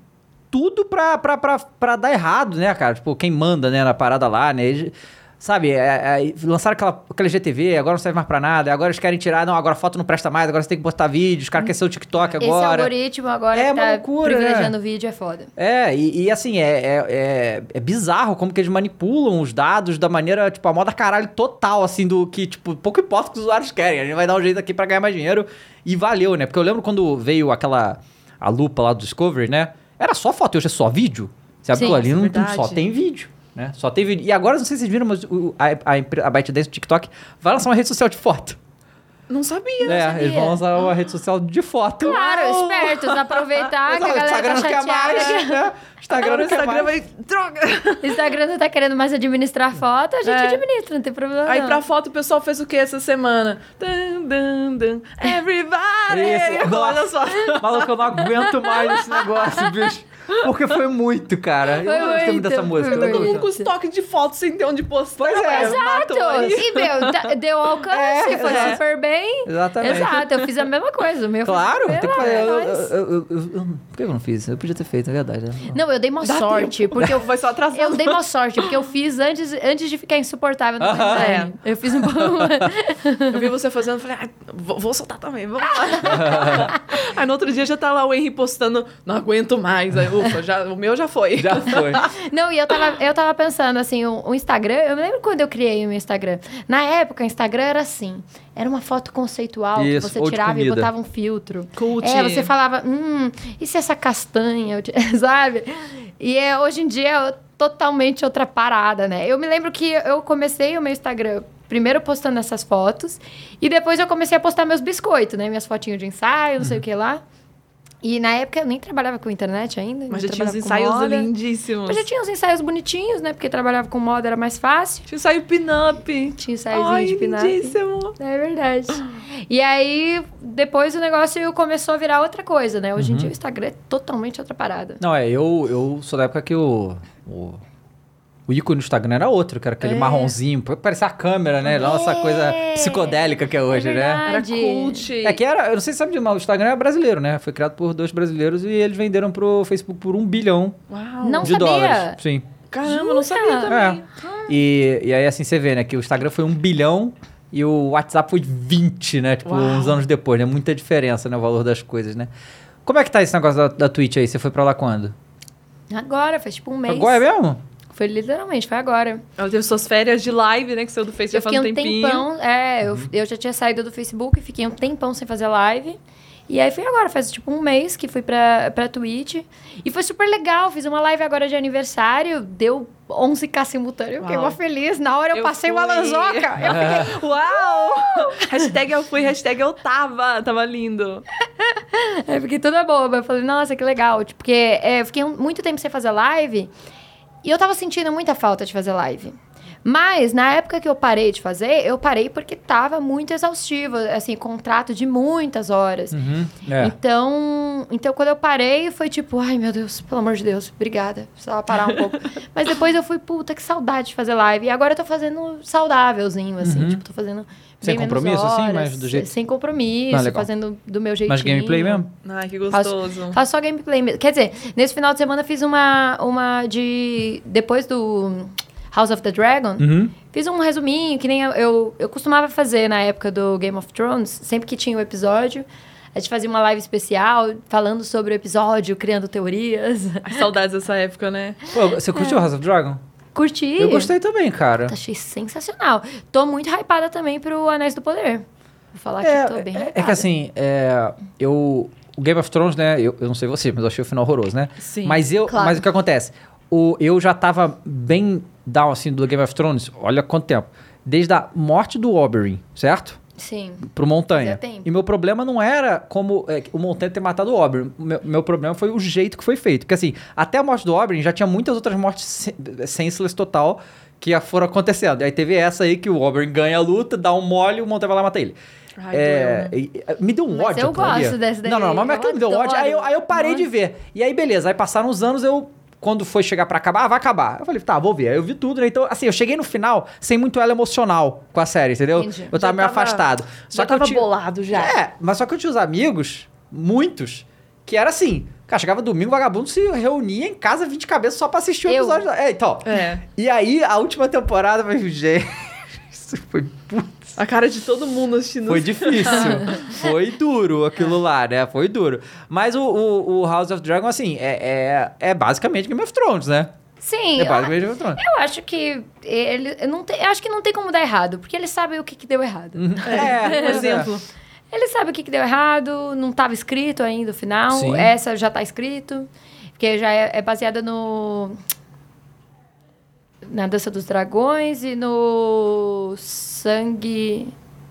tudo pra, pra, pra, pra dar errado, né, cara? Tipo, quem manda, né, na parada lá, né? Eles- sabe, é, é, lançaram aquela, aquela GTV, agora não serve mais pra nada, agora eles querem tirar, não, agora foto não presta mais, agora você tem que postar vídeo, os caras querem ser o TikTok Esse agora. algoritmo agora É tá loucura, privilegiando o vídeo é foda. É, e, e assim, é, é, é, é bizarro como que eles manipulam os dados da maneira, tipo, a moda caralho total, assim, do que, tipo, pouco importa o que os usuários querem. A gente vai dar um jeito aqui pra ganhar mais dinheiro e valeu, né? Porque eu lembro quando veio aquela, a lupa lá do Discovery, né? Era só foto, hoje é só vídeo. Sabe, Sim, aquilo ali é não, verdade. só tem vídeo. Né? Só tem vídeo. E agora, não sei se vocês viram, mas o- a, a, a ByteDance, o TikTok, vai lançar uma rede social de foto. Não sabia. é, sabia. eles vão lançar uma rede social de foto. Claro, Uau! espertos, aproveitar que a galera Instagram tá não quer mais, chateada. né? Instagram não quer Instagram mais. vai. Droga! O Instagram não tá querendo mais administrar foto, a gente É. administra, não tem problema Aí não. pra foto o pessoal fez o que essa semana? Dun, dun, dun. Everybody! Isso, Olha nossa. só. Maluco, eu não aguento mais esse negócio, bicho. Porque foi muito, cara. Foi eu não gostei muito muito, dessa música. foi eu não Todo mundo com estoque de fotos sem ter onde postar. Pois é. Exato! E, meu, tá- deu alcance, É, foi é. super bem. Exatamente. Exato, eu fiz a mesma coisa. O meu foi Claro, tem que fazer. é Eu, eu, eu, eu- eu- por que eu não fiz? Eu podia ter feito, é verdade. né? Não, eu dei uma Dá sorte, tempo. porque eu, Vai só atrasar. eu dei uma sorte, porque eu fiz antes, antes de ficar insuportável no Aham. timeline. Eu fiz um Eu vi você fazendo, falei, ah, vou, vou soltar também, vamos lá. aí no outro dia já tá lá o Henry postando, não aguento mais. Aí, ufa, já, o meu já foi. Já foi. Não, e eu tava, eu tava pensando assim, o, o Instagram, eu me lembro quando eu criei o meu Instagram. Na época, o Instagram era assim. Era uma foto conceitual Isso, que você tirava e botava um filtro. Cult. É, você falava, hum, e se essa castanha, sabe? E é, hoje em dia é totalmente outra parada, né? Eu me lembro que eu comecei o meu Instagram primeiro postando essas fotos e depois eu comecei a postar meus biscoitos, né? Minhas fotinhas de ensaio, não Uhum. sei o que lá. E na época eu nem trabalhava com internet ainda. Mas já tinha uns ensaios moda. lindíssimos. Mas já tinha uns ensaios bonitinhos, né? Porque trabalhava com moda, era mais fácil. Tinha ensaio pin-up. Tinha ensaiozinho Ai, de pinap. lindíssimo. É verdade. E aí, depois o negócio começou a virar outra coisa, né? Hoje em dia o Instagram é totalmente outra parada. Não, é, eu, eu sou da época que o. o o ícone do Instagram era outro, que era aquele É. marronzinho. Parecia a câmera, né? Não essa coisa É. psicodélica que é hoje, É né? Era cult. É que era, eu não sei se sabe de mal, o Instagram é brasileiro, né? Foi criado por dois brasileiros e eles venderam pro Facebook por um bilhão Uau. Não de sabia. dólares. Sim. Caramba, não sabia Jura? também. E, e aí, assim, você vê, né? Que o Instagram foi um bilhão e o WhatsApp foi 20, né? Tipo, Uau. uns anos depois, né? Muita diferença, né? O valor das coisas, né? Como é que tá esse negócio da, da Twitch aí? Você foi pra lá quando? Agora, faz tipo um mês. Agora é mesmo? Foi literalmente, foi agora. Ela teve suas férias de live, né? Que saiu do Face já eu faz fiquei um um tempinho. tempão. É, eu, Uhum. eu já tinha saído do Facebook, fiquei um tempão sem fazer live. E aí foi agora, faz tipo um mês que fui pra, pra Twitch. E foi super legal. Fiz uma live agora de aniversário, deu 11k simultâneo. Eu fiquei mó feliz. Na hora eu, Eu passei uma fui. lanzoca. Eu fiquei Uau! hashtag eu fui, hashtag eu tava. Tava lindo. Eu fiquei toda boba. Eu falei, nossa, que legal. Tipo, porque é, eu fiquei um- muito tempo sem fazer live e eu tava sentindo muita falta de fazer live. Mas, na época que eu parei de fazer, eu parei porque tava muito exaustivo. Assim, contrato de muitas horas. Uhum. É. Então, então, quando eu parei, foi tipo, ai meu Deus, pelo amor de Deus, obrigada. Precisava parar um pouco. Mas depois eu fui, puta, que saudade de fazer live. E agora eu tô fazendo saudávelzinho, assim, Uhum. tipo, tô fazendo. Sem compromisso, assim, horas, mas do jeito- Sem compromisso, Ah, fazendo do meu jeitinho. Mas gameplay mesmo? Ai, que Faço- gostoso. Faço só gameplay mesmo. Quer dizer, nesse final de semana eu fiz uma, uma de. Depois do House of the Dragon, Uhum. fiz um resuminho, que nem eu, eu, eu costumava fazer na época do Game of Thrones, sempre que tinha o episódio. A gente fazia uma live especial falando sobre o episódio, criando teorias. Ai, saudades dessa época, né? Pô, você curtiu House of Dragon? Curti. Eu gostei também, cara. Achei sensacional. Tô muito hypada também pro Anéis do Poder. Vou falar É, que tô bem é- hypada. é que assim, é, eu. O Game of Thrones, né? Eu, eu não sei você, mas eu achei o final horroroso, né? Sim. Mas eu. Claro. Mas o que acontece? O, eu já tava bem down assim do Game of Thrones, olha quanto tempo. Desde a morte do Oberyn, certo? Sim. pro Montanha. E meu problema não era como é, o Montanha ter matado o Oberyn. Meu, meu problema foi o jeito que foi feito. Porque assim, até a morte do Oberyn já tinha muitas outras mortes se- senseless total que foram acontecendo. E aí teve essa aí que o Oberyn ganha a luta, dá um mole e o Montanha vai lá e mata ele. Ai, É, né? me deu um Mas ódio eu gosto dessa daí. Não, não, mas me deu um ódio. Aí eu, aí eu parei de adoro. ver. E aí, beleza. Aí passaram os anos, eu. Quando foi chegar pra acabar, ah, vai acabar. Eu falei, tá, vou ver. Aí eu vi tudo, né? Então, assim, eu cheguei no final sem muito elo emocional com a série, entendeu? Entendi. Eu tava Já meio tava- afastado. Já que eu tava tinha- bolado já. É, mas só que eu tinha os amigos, muitos, que era assim. Cara, chegava domingo, o vagabundo se reunia em casa 20 cabeças só pra assistir o Eu. episódio. É, então. É. E aí, a última temporada, mas, gente. Isso foi puto. A cara de todo mundo assistindo. Foi difícil. foi duro aquilo lá, né? Foi duro. Mas o, o, o House of Dragon, assim, é, é, é basicamente Game of Thrones, né? Sim. É eu- basicamente Game of Thrones. Eu acho que ele eu não tem, eu acho que não tem como dar errado, porque eles sabem o que, que deu errado. É, Por pois é. exemplo. Eles sabem o que, que deu errado, não estava escrito ainda o final. Sim. Essa já tá escrito, porque já é, é baseada no na dança dos dragões e no sangue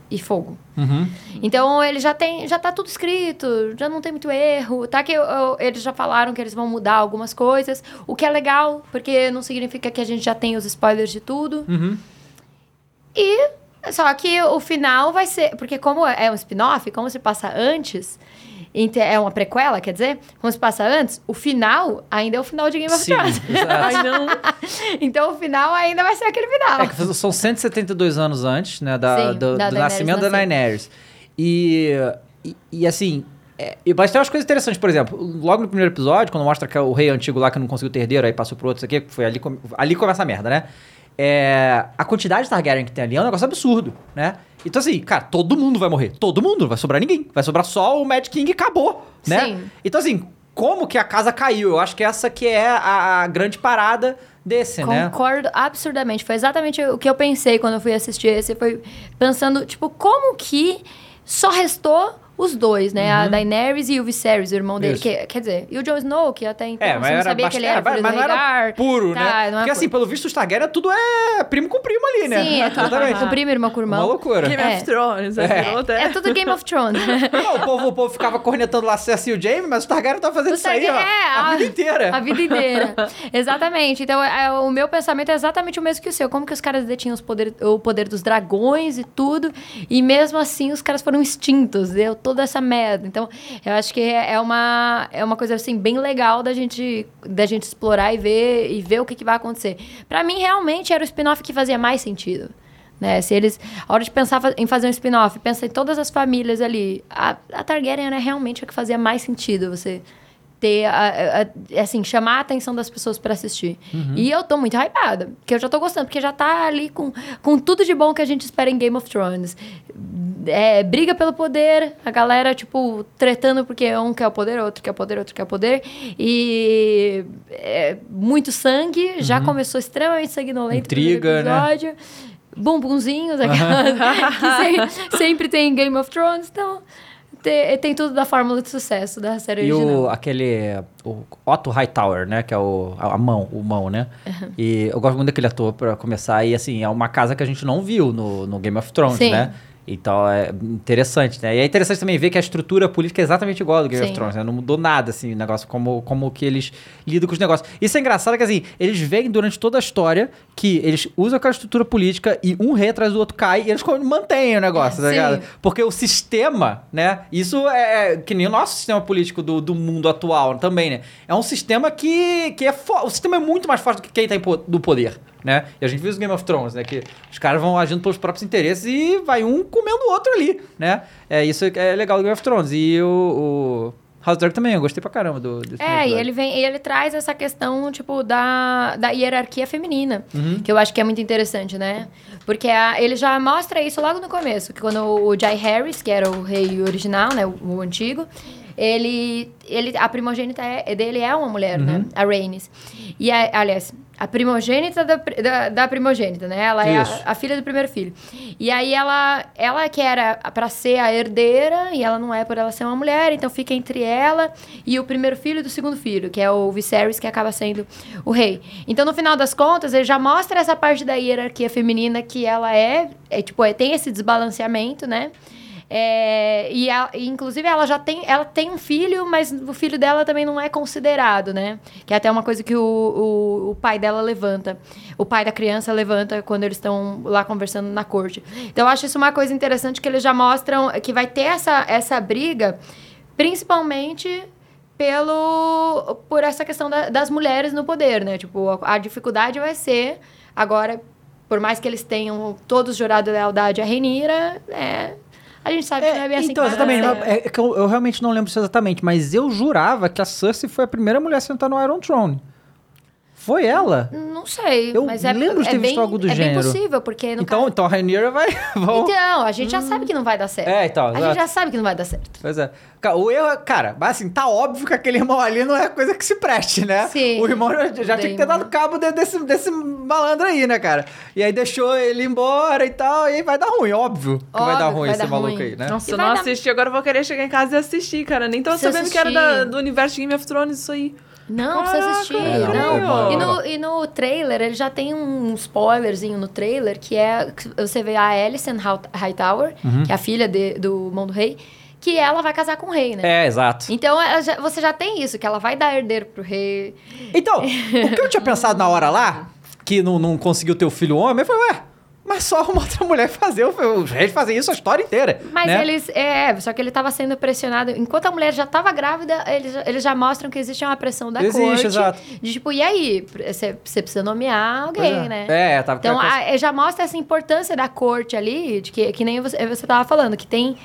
e fogo. Uhum. Então ele já tem, já tá tudo escrito, já não tem muito erro, tá que eu- eu- eles já falaram que eles vão mudar algumas coisas, o que é legal, porque não significa que a gente já tem os spoilers de tudo. Uhum. E só que o final vai ser, porque como é um spin-off, como se passa antes, é uma prequela, quer dizer, como se passa antes, o final ainda é o final de Game of Thrones. então o final ainda vai ser aquele final. É que são 172 anos antes, né, da, Sim, do, da do Daenerys nascimento da. Daenerys. E, e, e, assim, é, e- mas tem umas coisas interessantes, por exemplo, logo no primeiro episódio, quando mostra que é o rei antigo lá que não conseguiu ter herdeiro, aí passou pro outro, isso aqui, foi ali, ali começa a merda, né? É, a quantidade de Targaryen que tem ali é um negócio absurdo, né? Então assim, cara, todo mundo vai morrer. Todo mundo, não vai sobrar ninguém. Vai sobrar só o Mad King e acabou, né? Sim. Então assim, como que a casa caiu? Eu acho que essa que é a, a grande parada desse, né? Concordo absurdamente. Foi exatamente o que eu pensei quando eu fui assistir esse. Foi pensando, tipo, como que só restou os dois, né? A Daenerys e o Viserys, o irmão dele. Uhum. Que, quer dizer, e o Jon Snow, que até então É, você mas não era sabia que ele era bastante- filho mas do não era puro, Tá, né? não é Porque assim, puro. pelo visto, os Targaryen tudo é primo com primo ali, né? Sim, é tudo Exatamente. com primo, irmão com irmão. Uma loucura. Game É. of Thrones. É. É. É tudo Game of Thrones. Não, o, povo, o povo ficava cornetando lá Cersei e o Jaime, mas os Targaryen estavam fazendo Os isso aí, ó, é, a, vida inteira. A vida inteira. exatamente. Então, é, o meu pensamento é exatamente o mesmo que o seu. Como que os caras detinham os poder, o poder dos dragões e tudo, e mesmo assim os caras foram extintos, deu toda essa merda. Então, eu acho que é é uma, é uma coisa, assim, bem legal da gente, da gente explorar e ver, e ver o que, que vai acontecer. Pra mim, realmente, era o spin-off que fazia mais sentido. Né? Se eles, a hora de pensar em fazer um spin-off, pensa em todas as famílias ali. A, a Targaryen era realmente a que fazia mais sentido você ter, a- a- assim, chamar a atenção das pessoas pra assistir. E eu tô muito hypada, porque eu já tô gostando, porque já tá ali com, com tudo de bom que a gente espera em Game of Thrones. É, briga pelo poder, a galera, tipo, tretando porque um quer o poder, outro quer o poder, outro quer o poder. E é, muito sangue, já começou extremamente sanguinolento Intriga, primeiro episódio. Bumbunzinhos, aquelas que se- sempre tem em Game of Thrones, então te- tem tudo da fórmula de sucesso da série E original. o, aquele, o Otto Hightower, né, que é o, a a mão, o mão, né? E eu gosto muito daquele ator pra começar, e assim, é uma casa que a gente não viu no, no Game of Thrones, Sim. né? Então é interessante, né? E é interessante também ver que a estrutura política é exatamente igual do Game of Sim. Thrones, né? Não mudou nada, assim, o negócio, como, como que eles lidam com os negócios. Isso é engraçado que, assim, eles veem durante toda a história que eles usam aquela estrutura política e um rei atrás do outro cai e eles mantêm o negócio, tá Sim. ligado? Porque o sistema, né? Isso é é que nem o nosso sistema político do, do mundo atual também, né? É um sistema que, que é O sistema é muito mais forte do que quem tem po- do poder, né? E a gente viu os Game of Thrones, né? Que os caras vão agindo pelos próprios interesses e vai um comendo o outro ali, né? É isso é legal do Game of Thrones. E o. o House of Dragon também, eu gostei pra caramba do, desse É, e ele vem, ele traz essa questão, tipo, da, da hierarquia feminina, Uhum. que eu acho que é muito interessante, né? Porque a- ele já mostra isso logo no começo, que quando o Jai Harris, que era o rei original, né, o, o antigo, ele, ele, a primogênita é- dele é uma mulher, né? Uhum. A Rhaenys. E, a, aliás, A primogênita da, da, da primogênita, né? Ela é Isso. a, a filha do primeiro filho. E aí ela, ela que era pra ser a herdeira, e ela não é por ela ser uma mulher, então fica entre ela e o primeiro filho do segundo filho, que é o Viserys, que acaba sendo o rei. Então, no final das contas, ele já mostra essa parte da hierarquia feminina que ela é, é tipo, é, tem esse desbalanceamento, né? É, e, a- inclusive ela já tem, ela tem um filho, mas o filho dela também não é considerado, né? Que é até uma coisa que o, o, o pai dela levanta. O pai da criança levanta quando eles estão lá conversando na corte. Então eu acho isso uma coisa interessante que eles já mostram que vai ter essa, essa briga, principalmente pelo por essa questão da- das mulheres no poder, né? Tipo, a, a dificuldade vai ser agora, por mais que eles tenham todos jurado lealdade à Renira, é, a gente sabe que não é bem assim então, exatamente. é que eu, eu realmente não lembro isso exatamente, mas eu jurava que a Cersei foi a primeira mulher a sentar no Iron Throne. Foi ela? Não sei, Eu mas é, lembro de é ter bem, visto algo do é gênero. bem possível, porque no Então, caso- então a Rhaenyra vai... vão- Então, a gente já sabe que não vai dar certo. É, então, A exato. gente já sabe que não vai dar certo. Pois é. O erro, cara, mas assim, tá óbvio que aquele irmão ali não é coisa que se preste, né? Sim. O irmão já, já tinha que ter dado cabo de- desse, desse malandro aí, né, cara? E aí deixou ele embora e tal, e aí vai dar ruim, óbvio que vai Óbvio dar que ruim vai esse dar maluco ruim. aí, né? Nossa, eu vai não dar- assisti, agora eu vou querer chegar em casa e assistir, cara. Nem tava Precisa sabendo que era da- assistir. do universo de Game of Thrones isso aí. Não, Caraca, precisa assistir. é, não. não, E, no, e no trailer, ele já tem um spoilerzinho no trailer, que é... Você vê a Alicent High- Hightower, Uhum. que é a filha de- do Mão do Rei, que ela vai casar com o rei, né? É, exato. Então, ela já- você já tem isso, que ela vai dar herdeiro pro rei. Então, o que eu tinha pensado na hora lá, que não, não conseguiu ter o filho homem, eu falei, ué, mas só uma outra mulher fazer, os reis fazem isso a história inteira. Mas né? eles. É, só que ele tava sendo pressionado. Enquanto a mulher já tava grávida, eles, já- eles já mostram que existe uma pressão da Existe, corte. exato. De tipo, e aí? Você precisa nomear alguém, é. né? É, tava Então, a- já mostra essa importância da corte ali, de que, que nem você, você tava falando, que tem.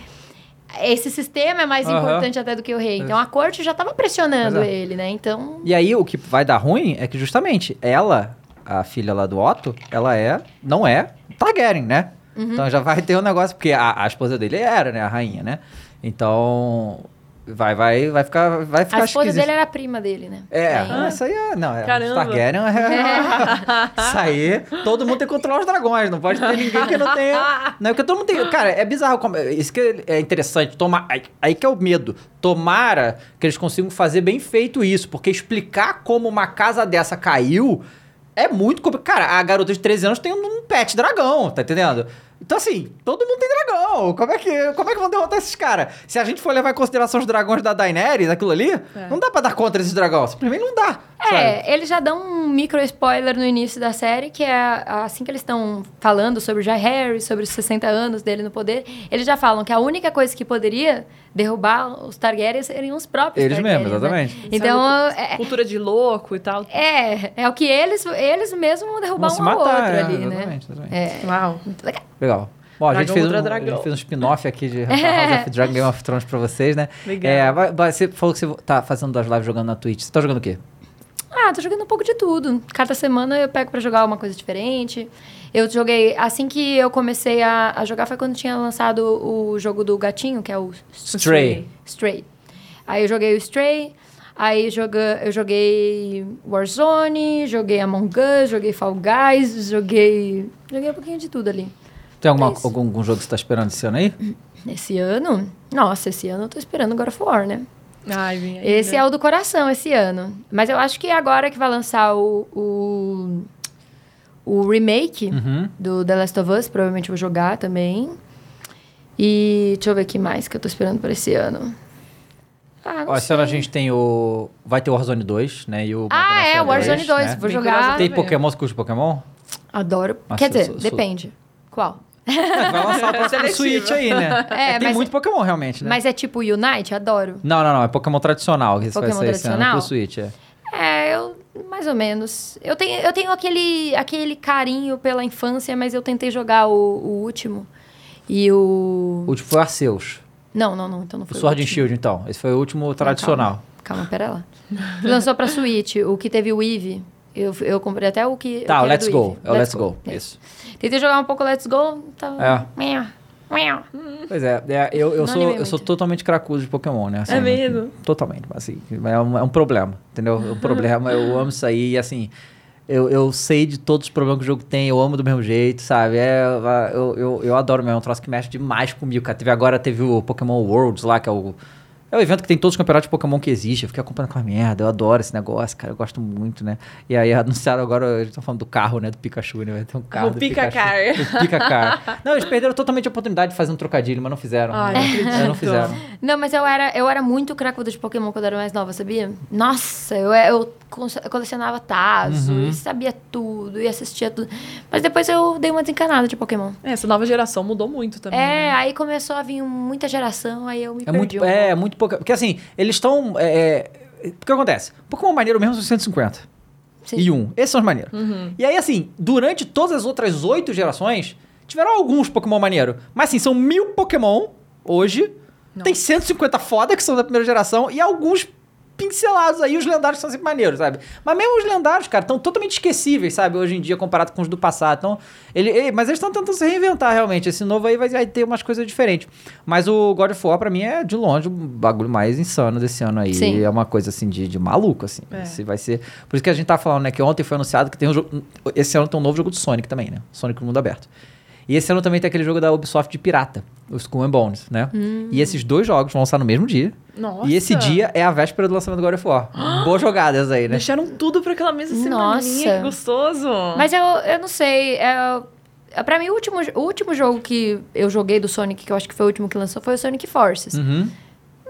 Esse sistema é mais Aham. importante até do que o rei. Então a corte já tava pressionando é. ele, né? Então. E aí, o que vai dar ruim é que justamente ela, a filha lá do Otto, ela é, não é Targaryen, né? Uhum. Então já vai ter um negócio, porque a, a esposa dele era, né, a rainha, né? Então, vai, vai, vai ficar, vai ficar A esposa esquisito. dele era a prima dele, né? É, ah, isso aí é. Não, é. Caramba. Targaryen é. isso aí, todo mundo tem que controlar os dragões, não pode ter ninguém que não tenha. Não, porque todo mundo tem. Cara, é bizarro. como- Isso que é interessante. Toma, aí, aí que é o medo. Tomara que eles consigam fazer bem feito isso, porque explicar como uma casa dessa caiu é muito complicado. Cara, a garota de 13 anos tem um pet dragão, tá entendendo? Então, assim, todo mundo tem dragão. Como é que, como é que vão derrotar esses caras? Se a gente for levar em consideração os dragões da Daenerys, aquilo ali, não dá pra dar conta desses dragões. Simplesmente não dá. sabe? É, eles já dão um micro spoiler no início da série, que é assim que eles estão falando sobre o Jai Harry, sobre os 60 anos dele no poder, eles já falam que a única coisa que poderia derrubar os Targaryens seriam os próprios Eles mesmos, né? exatamente. Então, é, Cultura de louco e tal. é, é o que eles, eles mesmos vão derrubar Vão se um ao matar, outro é, ali, né? exatamente, exatamente. É, Uau. muito legal. Legal. Bom, a gente, fez um, a gente fez um spin-off aqui de House of Dragon Game of Thrones pra vocês, né? Legal. É, você falou que você tá fazendo das lives jogando na Twitch. Você tá jogando o quê? Ah, tô jogando um pouco de tudo. Cada semana eu pego pra jogar uma coisa diferente. Eu joguei, assim que eu comecei a, a jogar foi quando tinha lançado o jogo do gatinho, que é o Stray. Stray. Aí eu joguei o Stray, aí joga, eu joguei Warzone, joguei Among Us, joguei Fall Guys, joguei. Joguei um pouquinho de tudo ali. Tem alguma, É algum, algum jogo que você tá esperando esse ano aí? Esse ano? Nossa, esse ano eu tô esperando God of War, né? Ai, vem aí, Esse né? é o do coração esse ano. Mas eu acho que agora que vai lançar o, o, o remake Uhum. do The Last of Us, provavelmente vou jogar também. E deixa eu ver o que mais que eu tô esperando pra esse ano. Ah, Ó, esse ano a gente tem o... Vai ter o Warzone 2, né? E o Ah, Modern é, Warfare Warzone 2. né? Vou jogar. Tem. Pokémon, você curte Pokémon? Adoro. Nossa, Quer dizer, sou- sou- depende. Qual? É, vai lançar o próximo Seletivo. Switch aí, né? É, tem mas- muito Pokémon, realmente, né? Mas é tipo Unite? Adoro. Não, não, não. É Pokémon tradicional que Pokémon vai sair esse ano tradicional? pro Switch, é. É, eu mais ou menos. Eu tenho, eu tenho aquele, aquele carinho pela infância, mas eu tentei jogar o, o último. E o. O último foi Arceus. Não, não, não. Então não O foi Sword and. Shield, então. Esse foi o último Não, tradicional. Calma, calma, pera lá. Lançou pra Switch, o que teve o Eevee. Eu, eu comprei até o que. Tá, o Let's Go. É o Let's Go. É. Isso. Tentei jogar um pouco Let's Go. Tá... É. Pois é, é, eu, eu, Não sou, eu sou totalmente cracudo de Pokémon, né? Assim, É mesmo? Totalmente, assim, é um, é um problema, entendeu? É um problema, eu amo isso aí, e assim, Eu, eu sei de todos os problemas que o jogo tem, eu amo do mesmo jeito, sabe? É, eu, eu, eu adoro mesmo, é um troço que mexe demais comigo, cara. Teve agora, teve o Pokémon Worlds lá, que é o é o evento que tem todos os campeonatos de Pokémon que existe. Eu fiquei acompanhando com a merda. Eu adoro esse negócio, cara. Eu gosto muito, né? E aí anunciaram agora, eles estão falando do carro, né? Do Pikachu, né? Vai ter um carro. O do Pika Pikachu. Car. O Pika Car. Não, eles perderam totalmente a oportunidade de fazer um trocadilho, mas não fizeram. Ai, né? não acredito. não fizeram. Não, mas eu era, eu era muito cracuda de Pokémon quando eu era mais nova, sabia? Nossa, eu, eu colecionava Tazo, Uhum. e sabia tudo, e assistia tudo. Mas depois eu dei uma desencanada de Pokémon. É, essa nova geração mudou muito também. É, né? aí começou a vir muita geração, aí eu me É perdi muito, um é, muito pouca. Porque assim, eles estão. É, é, o que acontece? Pokémon maneiro mesmo são 150. Sim. E um. Esses são os maneiros. Uhum. E aí, assim, durante todas as outras oito gerações, tiveram alguns Pokémon maneiro. Mas assim, são mil Pokémon hoje. Tem 150 foda que são da primeira geração e alguns pincelados aí, os lendários são sempre maneiros, sabe? Mas mesmo os lendários, cara, estão totalmente esquecíveis, sabe? Hoje em dia, comparado com os do passado. Então, ele, ele- mas eles estão tentando se reinventar, realmente. Esse novo aí vai, vai ter umas coisas diferentes. Mas o God of War, pra mim, é de longe o bagulho mais insano desse ano aí. Sim. É uma coisa, assim, de, de maluco, assim. É. Esse vai ser... Por isso que a gente tá falando, né? Que ontem foi anunciado que tem um jogo... Esse ano tem um novo jogo do Sonic também, né? Sonic no mundo aberto. E esse ano também tem aquele jogo da Ubisoft de pirata, o Skull and Bones, né? E esses dois jogos vão lançar no mesmo dia. Nossa. E esse dia é a véspera do lançamento do God of War. Boa jogada essa aí, né? Deixaram tudo pra aquela mesa Nossa. semaninha, que gostoso. Mas eu, eu não sei. É, é, pra mim, o último, o último jogo que eu joguei do Sonic, que eu acho que foi o último que lançou, foi o Sonic Forces. Uhum.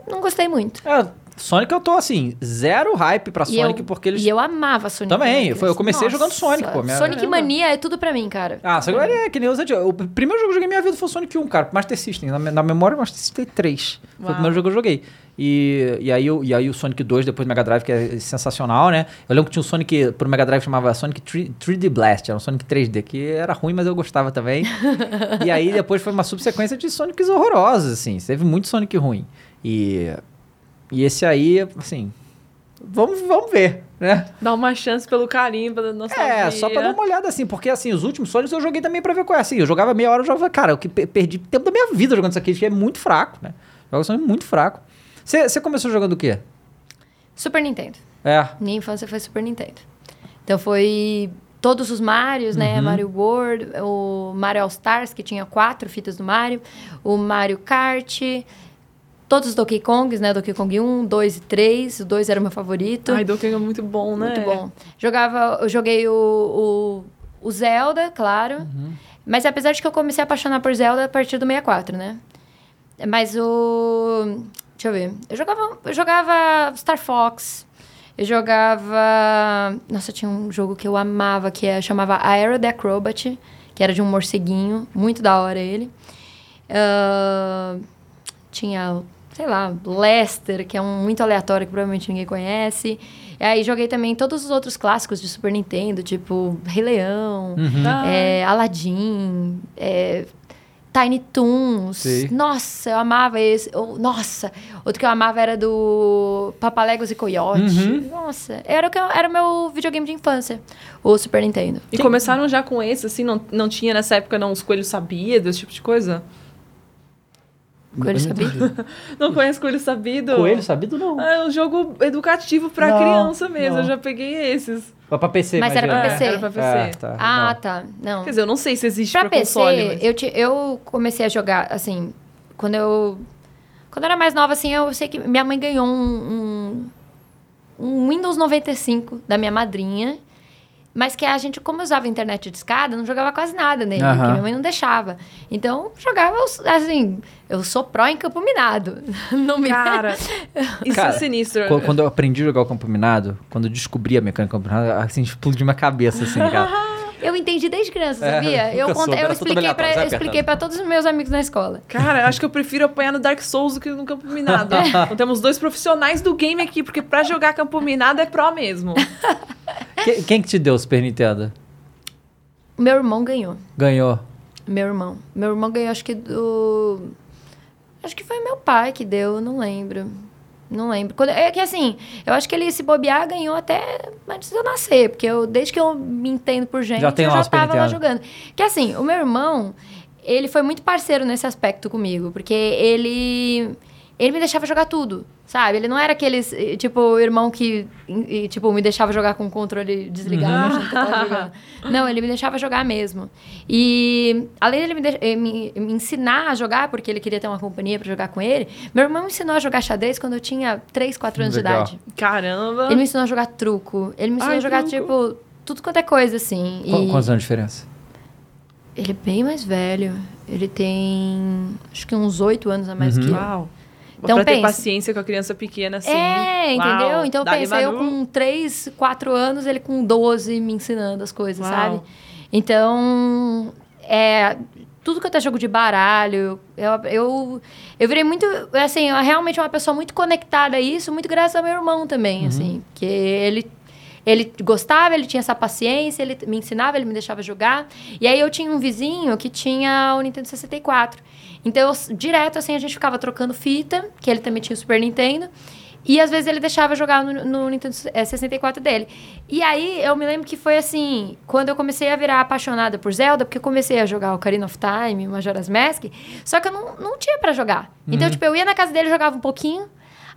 Não gostei muito. É, Sonic eu tô assim, zero hype pra Sonic, eu, porque eles. E eu amava Sonic. Também, Mania. foi- eu comecei Nossa, jogando Sonic, pô, Sonic. Mania é tudo pra mim, cara. Ah, só que é que nem antigos. O primeiro jogo que eu joguei na minha vida foi Sonic 1, cara. Master System. Na, na memória, Master System 3. Foi Uau. o primeiro jogo que eu joguei. E, e, aí, o- e aí o Sonic 2 depois do Mega Drive, que é sensacional, né? Eu lembro que tinha um Sonic pro Mega Drive chamava Sonic 3, 3D Blast. Era um Sonic 3D, que era ruim, mas eu gostava também. e aí depois foi uma subsequência de Sonics horrorosos, assim. Teve muito Sonic ruim. E, e esse aí, assim... Vamos, vamos ver, né? Dá uma chance pelo carinho, pela nostalgia. É, só pra dar uma olhada assim, porque assim, os últimos Sonics eu joguei também pra ver qual é. Assim, eu jogava meia hora, eu jogava, cara, eu que pe- perdi tempo da minha vida jogando isso aqui, que é muito fraco, né? Jogos são muito fraco. Você você começou jogando o quê? Super Nintendo. É. Minha infância foi Super Nintendo. Então foi todos os Marios, né? Uhum. Mario World, o Mario All Stars, que tinha quatro fitas do Mario, o Mario Kart, todos os Donkey Kongs, né? Donkey Kong 1, 2 e 3. O 2 era o meu favorito. Ai, Donkey Kong é muito bom, né? Muito bom. Jogava, eu joguei o, o, o Zelda, claro. Uhum. Mas apesar de que eu comecei a apaixonar por Zelda a partir do 64, né? Mas o. Deixa eu ver. Eu jogava, eu jogava Star Fox. Eu jogava. Nossa, tinha um jogo que eu amava, que é, chamava Aero the Acrobat, que era de um morceguinho. Muito da hora ele. Ah, tinha, sei lá, Lester, que é um muito aleatório que provavelmente ninguém conhece. E aí joguei também todos os outros clássicos de Super Nintendo, tipo Rei Leão, Uhum. Ah. é, Aladdin, é, Tiny Toons. Sim. Nossa, eu amava esse. Oh, nossa, outro que eu amava era do Papaléguas e Coyote. Uhum. Nossa, era o que eu- era o meu videogame de infância, o Super Nintendo. E começaram já com esse, assim, não, não tinha nessa época não os coelhos sabidos, esse tipo de coisa? Coelho sabido? Não conhece coelho sabido? Coelho sabido não. Ah, é um jogo educativo pra Não, criança mesmo, não. eu já peguei esses. Foi pra PC, Mas era pra imagina. PC. É, era pra PC. É, tá. Ah, não. tá. Não. Quer dizer, eu não sei se existe Pra pra, PC, console, mas... eu, te- eu comecei a jogar, assim, quando eu... Quando eu era mais nova, assim, eu sei que minha mãe ganhou um, um, um Windows 95 da minha madrinha, mas que a gente, como eu usava internet de escada, não jogava quase nada nele, Aham. porque minha mãe não deixava. Então, jogava, assim, eu sou pró em campo minado. Não me... Cara, isso Cara, é sinistro. Qu- Quando eu aprendi a jogar o campo minado, quando eu descobri a mecânica do campo minado, assim, explodiu minha cabeça, assim, cara. Eu entendi desde criança, É, sabia? eu soube, eu era tudo expliquei, pra, eu expliquei pra todos os meus amigos na escola. Cara, acho que eu prefiro apanhar no Dark Souls do que no Campo Minado. então temos dois profissionais do game aqui, porque pra jogar Campo Minado é pró mesmo. Que- quem que te deu o Super Nintendo? Meu irmão ganhou. Ganhou. Meu irmão. Meu irmão ganhou, acho que do. Acho que foi meu pai que deu, não lembro. Não lembro. Quando- é que assim, eu acho que ele se bobear ganhou até antes de eu nascer, porque eu, desde que eu me entendo por gente, Já eu já tava lá jogando. Que assim, o meu irmão, ele foi muito parceiro nesse aspecto comigo, porque ele ele me deixava jogar tudo, sabe? Ele não era aqueles, eh, tipo, irmão que, e, tipo, me deixava jogar com o controle desligado, Uhum. Não, ele me deixava jogar mesmo. E, além dele me, deix- eh, me, me ensinar a jogar, porque ele queria ter uma companhia pra jogar com ele, meu irmão me ensinou a jogar xadrez quando eu tinha 3, 4 anos Legal. de idade. Caramba. Ele me ensinou a jogar truco. Ele me ensinou Ai, a jogar, truco. tipo, tudo quanto é coisa, assim. Qu- E Quantos anos de diferença? ele é bem mais velho. Ele tem, acho que uns 8 anos a mais Uhum. que eu. Uau. Então pra ter pensa. paciência com a criança pequena, assim. É, Uau. entendeu? Então pensa, eu com 3, 4 anos, ele com 12 me ensinando as coisas, Uau. sabe? Então, é, tudo que eu tenho jogo de baralho, eu, eu, eu virei muito, assim, realmente uma pessoa muito conectada a isso, muito graças ao meu irmão também, assim, porque ele ele gostava, ele tinha essa paciência, ele me ensinava, ele me deixava jogar. E aí eu tinha um vizinho que tinha o Nintendo 64. Então, eu, direto, assim, a gente ficava trocando fita, que ele também tinha o Super Nintendo. E às vezes ele deixava jogar no, no Nintendo eh, 64 dele. E aí eu me lembro que foi assim, quando eu comecei a virar apaixonada por Zelda, porque eu comecei a jogar Ocarina of Time, Majora's Mask, só que eu não, não tinha pra jogar. Então, tipo, eu ia na casa dele, jogava um pouquinho,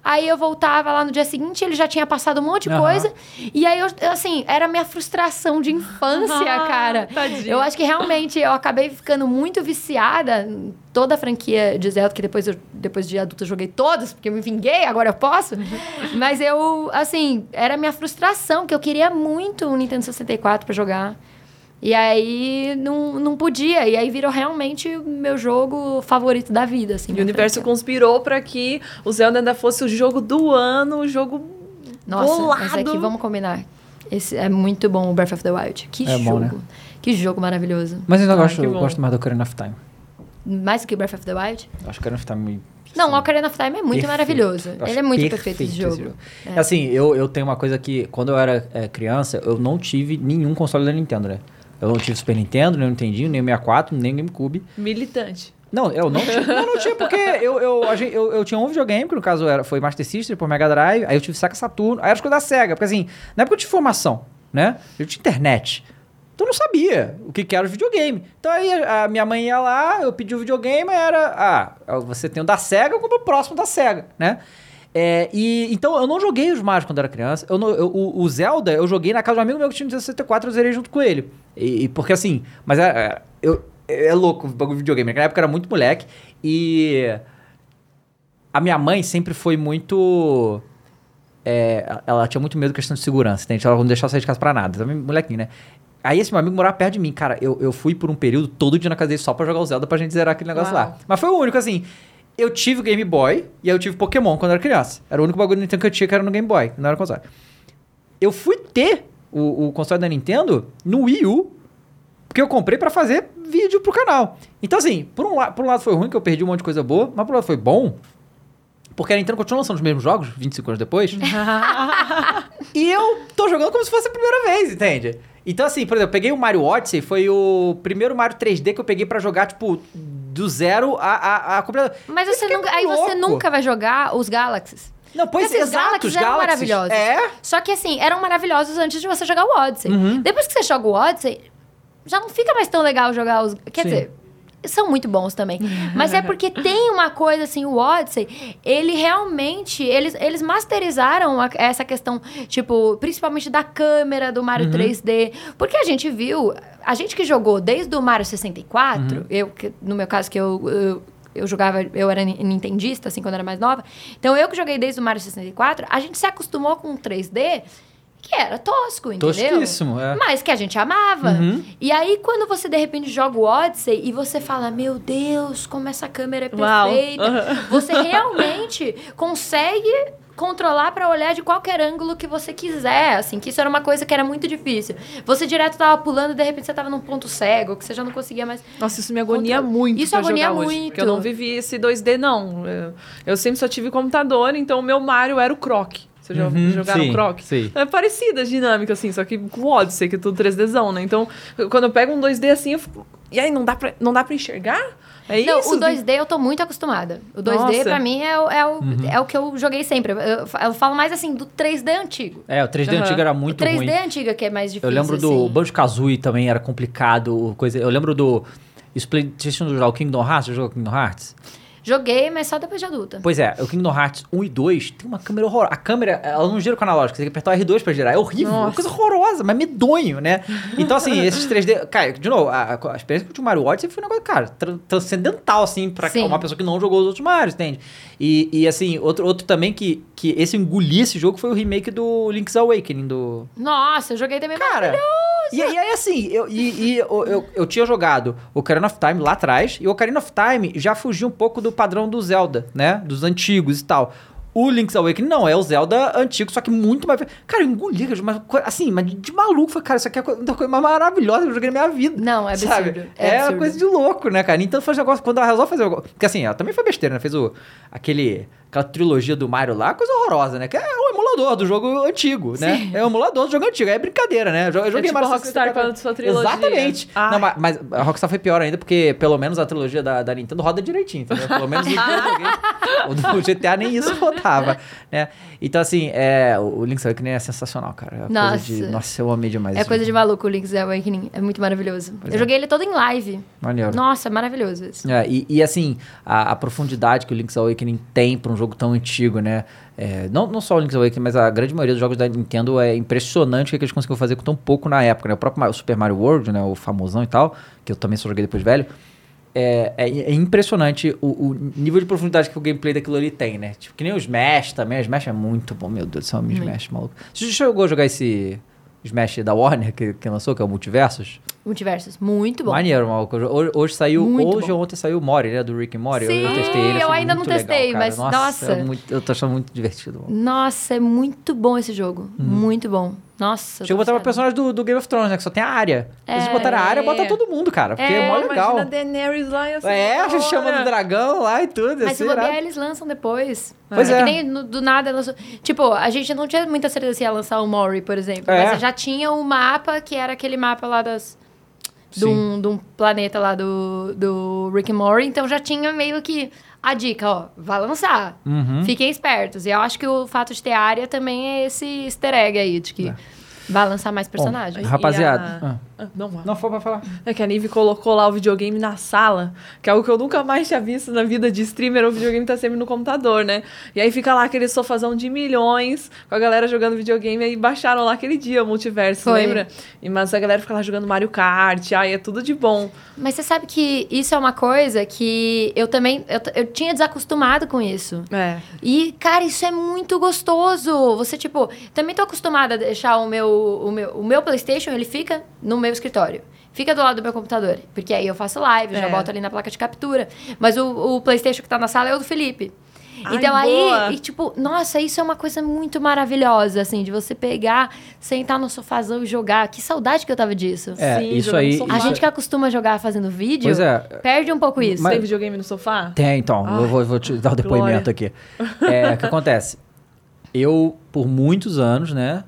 Aí eu voltava lá no dia seguinte, ele já tinha passado um monte de Aham. coisa. E aí, eu, assim, era a minha frustração de infância, Ah, cara. tadinha. Eu acho que realmente eu acabei ficando muito viciada em toda a franquia de Zelda, que depois, eu, depois de adulta eu joguei todas, porque eu me vinguei, agora eu posso. Mas eu, assim, era a minha frustração, que eu queria muito um Nintendo 64 pra jogar. E aí não, não podia. E aí virou realmente o meu jogo favorito da vida, assim. E o universo franquia. conspirou pra que o Zelda ainda fosse o jogo do ano, o jogo Nossa, bolado. mas aqui vamos combinar. Esse é muito bom o Breath of the Wild. Que É jogo. bom, né? Que jogo maravilhoso. Mas eu ainda Ah, gosto, que gosto mais do Ocarina of Time. Mais que o Breath of the Wild? Eu acho que o Ocarina of Time... Não, sim, o Ocarina of Time é muito perfeito. maravilhoso. Ele é muito perfeito, esse jogo. É. Assim, eu, eu tenho uma coisa que... Quando eu era é, criança, eu não tive nenhum console da Nintendo, né? Eu não tive Super Nintendo, nem Nintendinho, nem 64, nem GameCube. militante. Não, eu não tinha. Não, não tinha, porque eu, eu, eu, eu tinha um videogame, que no caso era, foi Master System, por Mega Drive, aí eu tive Sega Saturno, aí era as coisas da SEGA, porque assim, na época eu tinha informação, né? Eu tinha internet. Então eu não sabia o que, que era o videogame. Então aí a, a minha mãe ia lá, eu pedi o videogame, era, ah, você tem o da SEGA, eu compro o próximo da SEGA, né? É, e, então eu não joguei os Mario quando era criança. Eu não- eu- o, o Zelda eu joguei na casa de um amigo meu que tinha um 64, eu zerei junto com ele. E, e porque assim, mas é, é- eu, é louco o bagulho de videogame. Naquela época eu era muito moleque e a minha mãe sempre foi muito. é, ela tinha muito medo da questão de segurança, entende? Ela não deixava sair de casa pra nada. Também molequinho, né? Aí esse meu amigo morava perto de mim. Cara, eu, eu fui por um período todo dia na casa dele só pra jogar o Zelda pra gente zerar aquele negócio Uau. lá. Mas foi o único, assim. Eu tive o Game Boy e eu tive Pokémon quando eu era criança. Era o único bagulho do Nintendo que eu tinha que era no Game Boy, não era console. Eu fui ter o, o console da Nintendo no Wii U, porque eu comprei pra fazer vídeo pro canal. Então, assim, por um, la- por um lado foi ruim, que eu perdi um monte de coisa boa, mas por um lado foi bom, porque a Nintendo continua lançando os mesmos jogos, 25 anos depois, e eu tô jogando como se fosse a primeira vez, entende? Então, assim, por exemplo, eu peguei o Mario Odyssey, foi o primeiro Mario 3D que eu peguei pra jogar, tipo, do zero a, a, a. Mas você fiquei nunca, aí você nunca vai jogar os Galaxies. Não, pois esses exato, Galaxies os eram Galaxies. maravilhosos. É. Só que assim, eram maravilhosos antes de você jogar o Odyssey. Uhum. Depois que você joga o Odyssey, já não fica mais tão legal jogar os. Quer Sim. dizer. São muito bons também. Mas é porque tem uma coisa assim, o Odyssey, ele realmente. Eles, eles masterizaram a- essa questão, tipo, principalmente da câmera do Mario 3D. Porque a gente viu. A gente que jogou desde o Mario 64, eu, que- no meu caso, que eu. eu eu jogava, eu era ni- nintendista, assim, quando era mais nova. Então, eu que joguei desde o Mario 64, a gente se acostumou com o 3D, que era tosco, entendeu? Tosquíssimo, é. Mas que a gente amava. Uhum. E aí, quando você, de repente, joga o Odyssey e você fala, meu Deus, como essa câmera é perfeita. Aham. Você realmente consegue controlar para olhar de qualquer ângulo que você quiser, assim, que isso era uma coisa que era muito difícil. Você direto tava pulando e de repente você tava num ponto cego, que você já não conseguia mais Nossa, isso me agonia Contra- muito Isso pra agonia jogar hoje. muito. Porque eu não vivi esse 2D, não. Eu, eu sempre só tive computador, então o meu Mario era o Croc. Vocês já Uhum, jogaram sim, Croc? sim. É parecida a dinâmica, assim, só que com o Odyssey, que é tudo 3Dzão, né? Então, quando eu pego um 2D assim, eu fico... E aí, não dá pra, não dá pra enxergar? É Não, isso? o 2D eu tô muito acostumada. O 2D, Nossa. pra mim, é, o- é, o, Uhum. é o que eu joguei sempre. Eu, eu falo mais, assim, do 3D antigo. É, o 3D Aham. antigo era O muito 3D ruim. antiga que é mais difícil, Eu lembro do assim. Banjo-Kazooie também era complicado, coisa... Eu lembro do Splatoon, do jogar o Kingdom Hearts, você jogou Kingdom Hearts? Joguei, mas só depois de adulta. Pois é, o Kingdom Hearts 1 e 2 tem uma câmera horrorosa. A câmera, ela não gira com analógico, você tem que apertar o R2 pra girar. É horrível, é uma Nossa. coisa horrorosa, mas medonho, né? Então, assim, esses 3D. Cara, de novo, a, a experiência com o Mario Odyssey foi um negócio, cara, tran- transcendental, assim, pra Sim. uma pessoa que não jogou os outros Marios, entende? E, e assim, outro, outro também que, que esse eu engoli esse jogo foi o remake do Link's Awakening, do. Nossa, eu joguei também. Cara, e, e aí assim, eu, e, e eu, eu, eu tinha jogado Ocarina of Time lá atrás, e o Ocarina of Time já fugia um pouco do padrão do Zelda, né? Dos antigos e tal. O Link's Awakening não, é o Zelda antigo, só que muito mais... Cara, eu engoli, mas, assim, mas de, maluco. Falei, cara, isso aqui é a coisa, uma coisa mais maravilhosa que eu joguei na minha vida. Não, é absurdo. Sabe? É, É, absurdo. coisa de louco, né, cara? Então faz negócio, quando ela resolve fazer o. Porque assim, ela também foi besteira, né? Fez o, aquele, aquela trilogia do Mario lá, coisa horrorosa, né? Que é o emulador do jogo antigo, né? Sim. É o emulador do jogo antigo, é brincadeira, né? Eu eu joguei tipo Mario Rockstar 64. com a sua trilogia. Exatamente. Ai. Não, mas, mas a Rockstar foi pior ainda, porque pelo menos a trilogia da, da Nintendo roda direitinho, entendeu? Pelo menos o joguei. Do GTA nem isso rodava, né? Então, assim, é, o Link's Awakening é sensacional, cara. É Nossa. Coisa de, nossa, eu amei demais. É coisa de jogo. maluco o Link's Awakening. É muito maravilhoso. Pois eu é. joguei ele todo em live. Maneiro. Nossa, maravilhoso isso. É, e, e, assim, a, a profundidade que o Link's Awakening tem pra um jogo tão antigo, né? É, não, não só o Link's Awakening, mas a grande maioria dos jogos da Nintendo é impressionante o que, que eles conseguiram fazer com tão pouco na época, né? O próprio Super Mario World, né? O famosão e tal, que eu também só joguei depois velho. É, é, é impressionante o, o nível de profundidade que o gameplay daquilo ali tem, né? Tipo, que nem o Smash também. O Smash é muito bom, meu Deus do céu, o Smash, maluco. Você já chegou a jogar esse Smash da Warner que, que lançou, que é o Multiversos? Multiversos. Muito bom. Maneiro, maluco. Hoje, hoje saiu, Muito hoje bom. ou ontem saiu o Mori, né? Do Rick Morty. Sim, eu, testei ele. eu ainda não muito legal, testei, cara. mas, nossa. nossa. é muito- eu tô achando muito divertido. mano. Nossa, é muito bom esse jogo. Muito bom. Nossa. Chega a botar uma personagem do, do Game of Thrones, né? Que só tem a área. É. Eles botaram a área, bota todo mundo, cara. Porque é, É, mó legal. Imagina Daenerys lá e assim. É, a gente chama do dragão lá e tudo. Mas assim, se bobear, irado. eles lançam depois. Pois é. Que nem no- do nada lançou. Tipo, a gente não tinha muita certeza se ia lançar o Mori, por exemplo. É. Mas já tinha um mapa que era aquele mapa lá das. De um, de um planeta lá do, do Rick and Morty. Então já tinha meio que a dica, ó, vai lançar. Uhum. Fiquem espertos. E eu acho que o fato de ter área também é esse easter egg aí, de que vai lançar mais personagens. E Rapaziada. a- ah. Ah, Não, vai. Não foi pra falar. É que a Nive colocou lá o videogame na sala, que é algo que eu nunca mais tinha visto na vida de streamer, o videogame tá sempre no computador, né? E aí fica lá aquele sofazão de milhões, com a galera jogando videogame, aí baixaram lá aquele dia o multiverso, Foi. lembra? E, mas a galera fica lá jogando Mario Kart, ai, é tudo de bom. Mas você sabe que isso é uma coisa que eu também. Eu, eu tinha desacostumado com isso. É. E, cara, isso é muito gostoso. Você, tipo, também tô acostumada a deixar o meu, o meu, o meu PlayStation, ele fica no meu escritório. Fica do lado do meu computador. Porque aí eu faço live, eu já É. boto ali na placa de captura. Mas o, o PlayStation que tá na sala é o do Felipe. Ai, então boa. aí, e, tipo, nossa, isso é uma coisa muito maravilhosa, assim, de você pegar, sentar no sofazão e jogar. Que saudade que eu tava disso. É, Sim, isso aí. A gente que acostuma jogar fazendo vídeo, Pois é. perde um pouco isso. Mas- Tem videogame no sofá? Tem, então. eu Ai, vou, vou te dar o depoimento aqui. É, o que acontece? Eu, por muitos anos, né,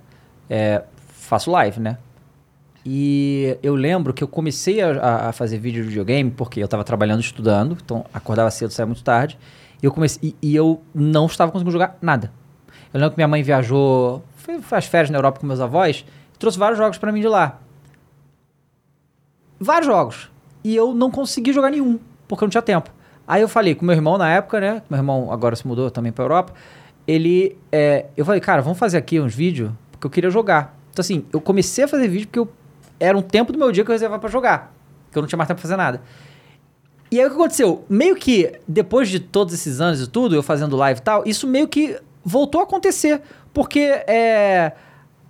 é, faço live, né? E eu lembro que eu comecei a- a, fazer vídeo de videogame porque eu estava trabalhando, estudando, então acordava cedo, saía muito tarde. E eu comecei e, e eu não estava conseguindo jogar nada. Eu lembro que minha mãe viajou, foi, faz férias na Europa com meus avós, e trouxe vários jogos para mim de lá. Vários jogos. E eu não consegui jogar nenhum, porque eu não tinha tempo. Aí eu falei com meu irmão na época, né? Meu irmão agora se mudou também pra Europa. Ele. é, eu falei, cara, vamos fazer aqui uns vídeos, porque eu queria jogar. Então, assim, eu comecei a fazer vídeo porque eu, era um tempo do meu dia que eu reservava pra jogar. Que eu não tinha mais tempo pra fazer nada. E aí o que aconteceu? Meio que depois de todos esses anos e tudo, eu fazendo live e tal, isso meio que voltou a acontecer. Porque é,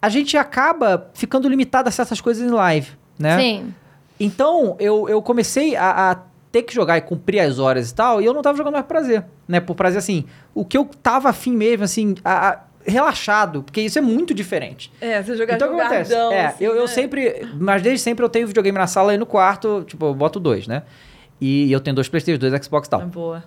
a gente acaba ficando limitado a certas coisas em live, né? Sim. Então, eu, eu comecei a, a ter que jogar e cumprir as horas e tal, e eu não tava jogando mais por prazer, né? Por prazer, assim, o que eu tava afim mesmo, assim, a- a- relaxado, porque isso é muito diferente. É, você jogar então, o que acontece? jogadão, É, assim, eu, eu né? sempre, mas desde sempre eu tenho videogame na sala e no quarto, tipo, eu boto dois, né? E eu tenho dois Playstation, dois Xbox e tal. É boa.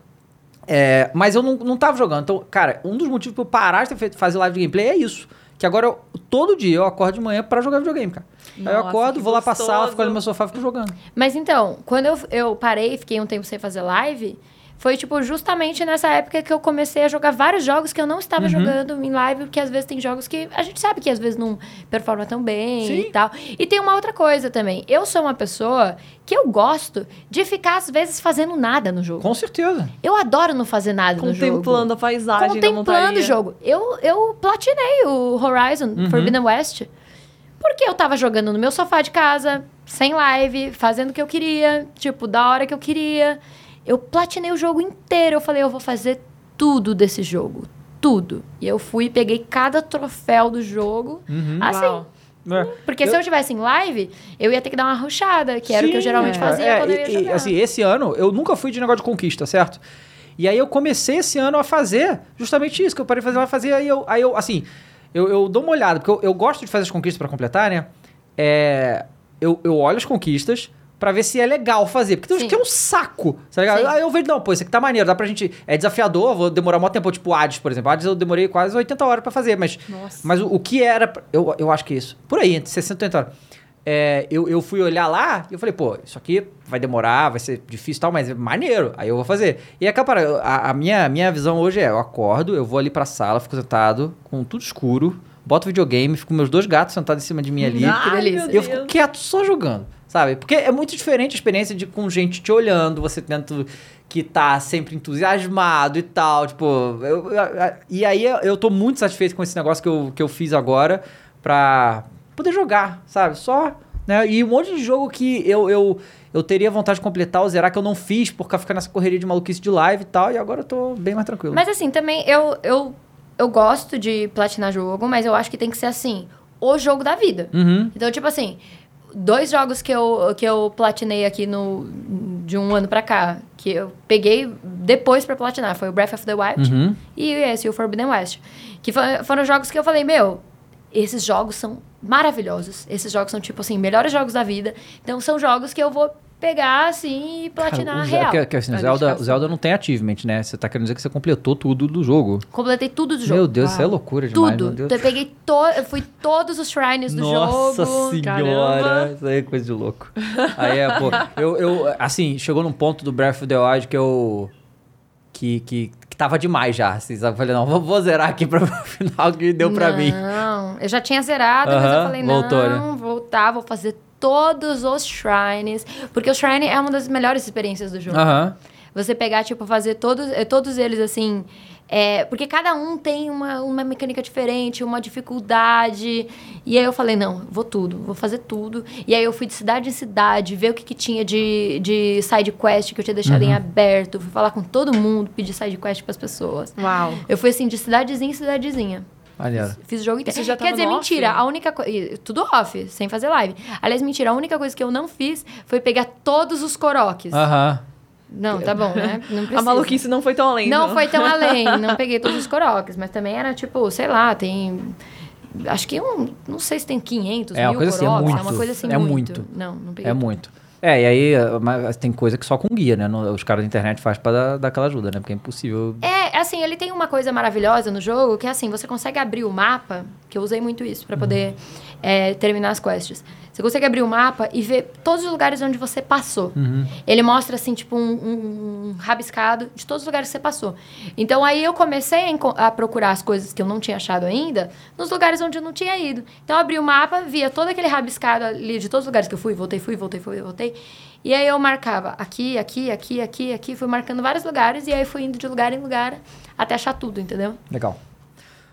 É, mas eu não, não tava jogando. Então, cara, um dos motivos pra eu parar de fazer live de gameplay é isso. Que agora, eu- todo dia, eu acordo de manhã pra jogar videogame, cara. Aí eu Nossa, acordo, vou lá pra sala, fico ali no meu sofá e fico jogando. Mas então, quando eu, eu parei, fiquei um tempo sem fazer live, Foi, tipo, justamente nessa época que eu comecei a jogar vários jogos que eu não estava Uhum. jogando em live, porque às vezes tem jogos que a gente sabe que às vezes não performa tão bem Sim. e tal. E tem uma outra coisa também. Eu sou uma pessoa que eu gosto de ficar, às vezes, fazendo nada no jogo. Com certeza. Eu adoro não fazer nada no jogo. Contemplando a paisagem Contemplando o jogo. Eu, eu platinei o Horizon Uhum. Forbidden West. Porque eu tava jogando no meu sofá de casa, sem live, fazendo o que eu queria, tipo, da hora que eu queria. Eu platinei o jogo inteiro. Eu falei, eu vou fazer tudo desse jogo. Tudo. E eu fui e peguei cada troféu do jogo. Assim. Uau. É. Porque se eu tivesse em live, eu ia ter que dar uma rushada, que era o que eu Sim, geralmente é. fazia É, quando eu ia e, jogar. assim, esse ano, eu nunca fui de negócio de conquista, certo? E aí eu comecei esse ano a fazer justamente isso, que eu parei de fazer, vai fazer, aí eu, aí eu assim, eu, eu dou uma olhada, porque eu, eu gosto de fazer as conquistas pra completar, né? É, eu, eu olho as conquistas pra ver se é legal fazer, porque tem Sim. que é um saco, tá ligado? Sim. Aí eu vejo, não, pô, isso aqui tá maneiro, dá pra gente, é desafiador, vou demorar muito tempo, tipo Hades, por exemplo, Hades eu demorei quase 80 horas pra fazer, mas Nossa. mas o, o que era. Eu, eu acho que é isso. Por aí, entre 60 e 80 horas. É, eu, eu fui olhar lá e eu falei, pô, isso aqui vai demorar, vai ser difícil e tal, mas é maneiro. Aí eu vou fazer. E aí, cara, a, a minha, minha visão hoje é: eu acordo, eu vou ali pra sala, fico sentado, com tudo escuro, boto videogame, fico com meus dois gatos sentados em cima de mim ali. Ai, E eu fico quieto só jogando, sabe? Porque é muito diferente a experiência de com gente te olhando, você tendo que tá sempre entusiasmado e tal, tipo... eu- eu- e aí eu, eu tô muito satisfeito com esse negócio que eu, que eu fiz agora pra poder jogar, sabe? Só, né? E um monte de jogo que eu... eu eu teria vontade de completar ou zerar que eu não fiz por ficar nessa correria de maluquice de live e tal, e agora eu tô bem mais tranquilo. Mas assim, também eu, eu, eu gosto de platinar jogo, mas eu acho que tem que ser assim, o jogo da vida. Uhum. Então, tipo assim, dois jogos que eu, que eu platinei aqui no, de um ano pra cá, que eu peguei depois pra platinar, foi o Breath of the Wild Uhum. e esse, o Forbidden West. Que fo- foram jogos que eu falei, meu, esses jogos são maravilhosos. Esses jogos são, tipo assim, melhores jogos da vida. Então, são jogos que eu vou pegar, assim, e platinar Cara, o real. que- que, assim, Zelda, o Zelda não tem achievement, né? Você tá querendo dizer que você completou tudo do jogo. Completei tudo do jogo. Meu Deus, isso é loucura demais. Tudo. meu Deus. Então, eu peguei to... eu fui todos os shrines do Nossa jogo. senhora, Caramba. isso aí é coisa de louco. Aí é, pô, eu, eu, assim, chegou num ponto do Breath of the Wild que eu. que, que, que tava demais já. Assim, sabe? Eu falei, não, vou, vou zerar aqui pra o final que deu pra mim. Não, eu já tinha zerado, mas eu falei, voltou, né? não, voltar, vou fazer todos os shrines. Porque o shrine é uma das melhores experiências do jogo. Aham. Você pegar, tipo, fazer todos, eh, todos eles assim. é, porque cada um tem uma, uma mecânica diferente, uma dificuldade. E aí eu falei, não, vou tudo, vou fazer tudo. E aí eu fui de cidade em cidade, ver o que, que tinha de, de side quest que eu tinha deixado Uhum. em aberto. Fui falar com todo mundo, pedir side quest pras pessoas. Uau. Eu fui assim, de cidadezinha em cidadezinha. Maneiro. Fiz o jogo inteiro. Você já Quer tava dizer, mentira. off? A única coisa. Tudo off, sem fazer live. Aliás, mentira. A única coisa que eu não fiz foi pegar todos os coroques. Aham. Não, tá bom, né? Não precisa. A maluquice não foi tão além. Não foi tão além. Não peguei todos os coroques. Mas também era tipo, sei lá, tem. Acho que um. Não sei se tem 500 É, uma mil coisa assim, é coroques. muito. uma coisa assim É muito. muito. Não, não peguei. É muito. É, e aí mas tem coisa que só com guia, né? Não- Os caras da internet fazem pra dar, dar aquela ajuda, né? Porque é impossível. É, assim, ele tem uma coisa maravilhosa no jogo, que é assim, você consegue abrir o mapa, que eu usei muito isso pra poder é, terminar as quests. Você consegue abrir o mapa e ver todos os lugares onde você passou. Ele mostra, assim, tipo, um, um- rabiscado de todos os lugares que você passou. Então, aí eu comecei a, a procurar as coisas que eu não tinha achado ainda nos lugares onde eu não tinha ido. Então, eu abri o mapa, via todo aquele rabiscado ali de todos os lugares que eu fui, voltei, fui, voltei, fui, voltei. E aí eu marcava aqui, aqui, aqui, aqui, aqui, fui marcando vários lugares e aí fui indo de lugar em lugar até achar tudo, entendeu? Legal.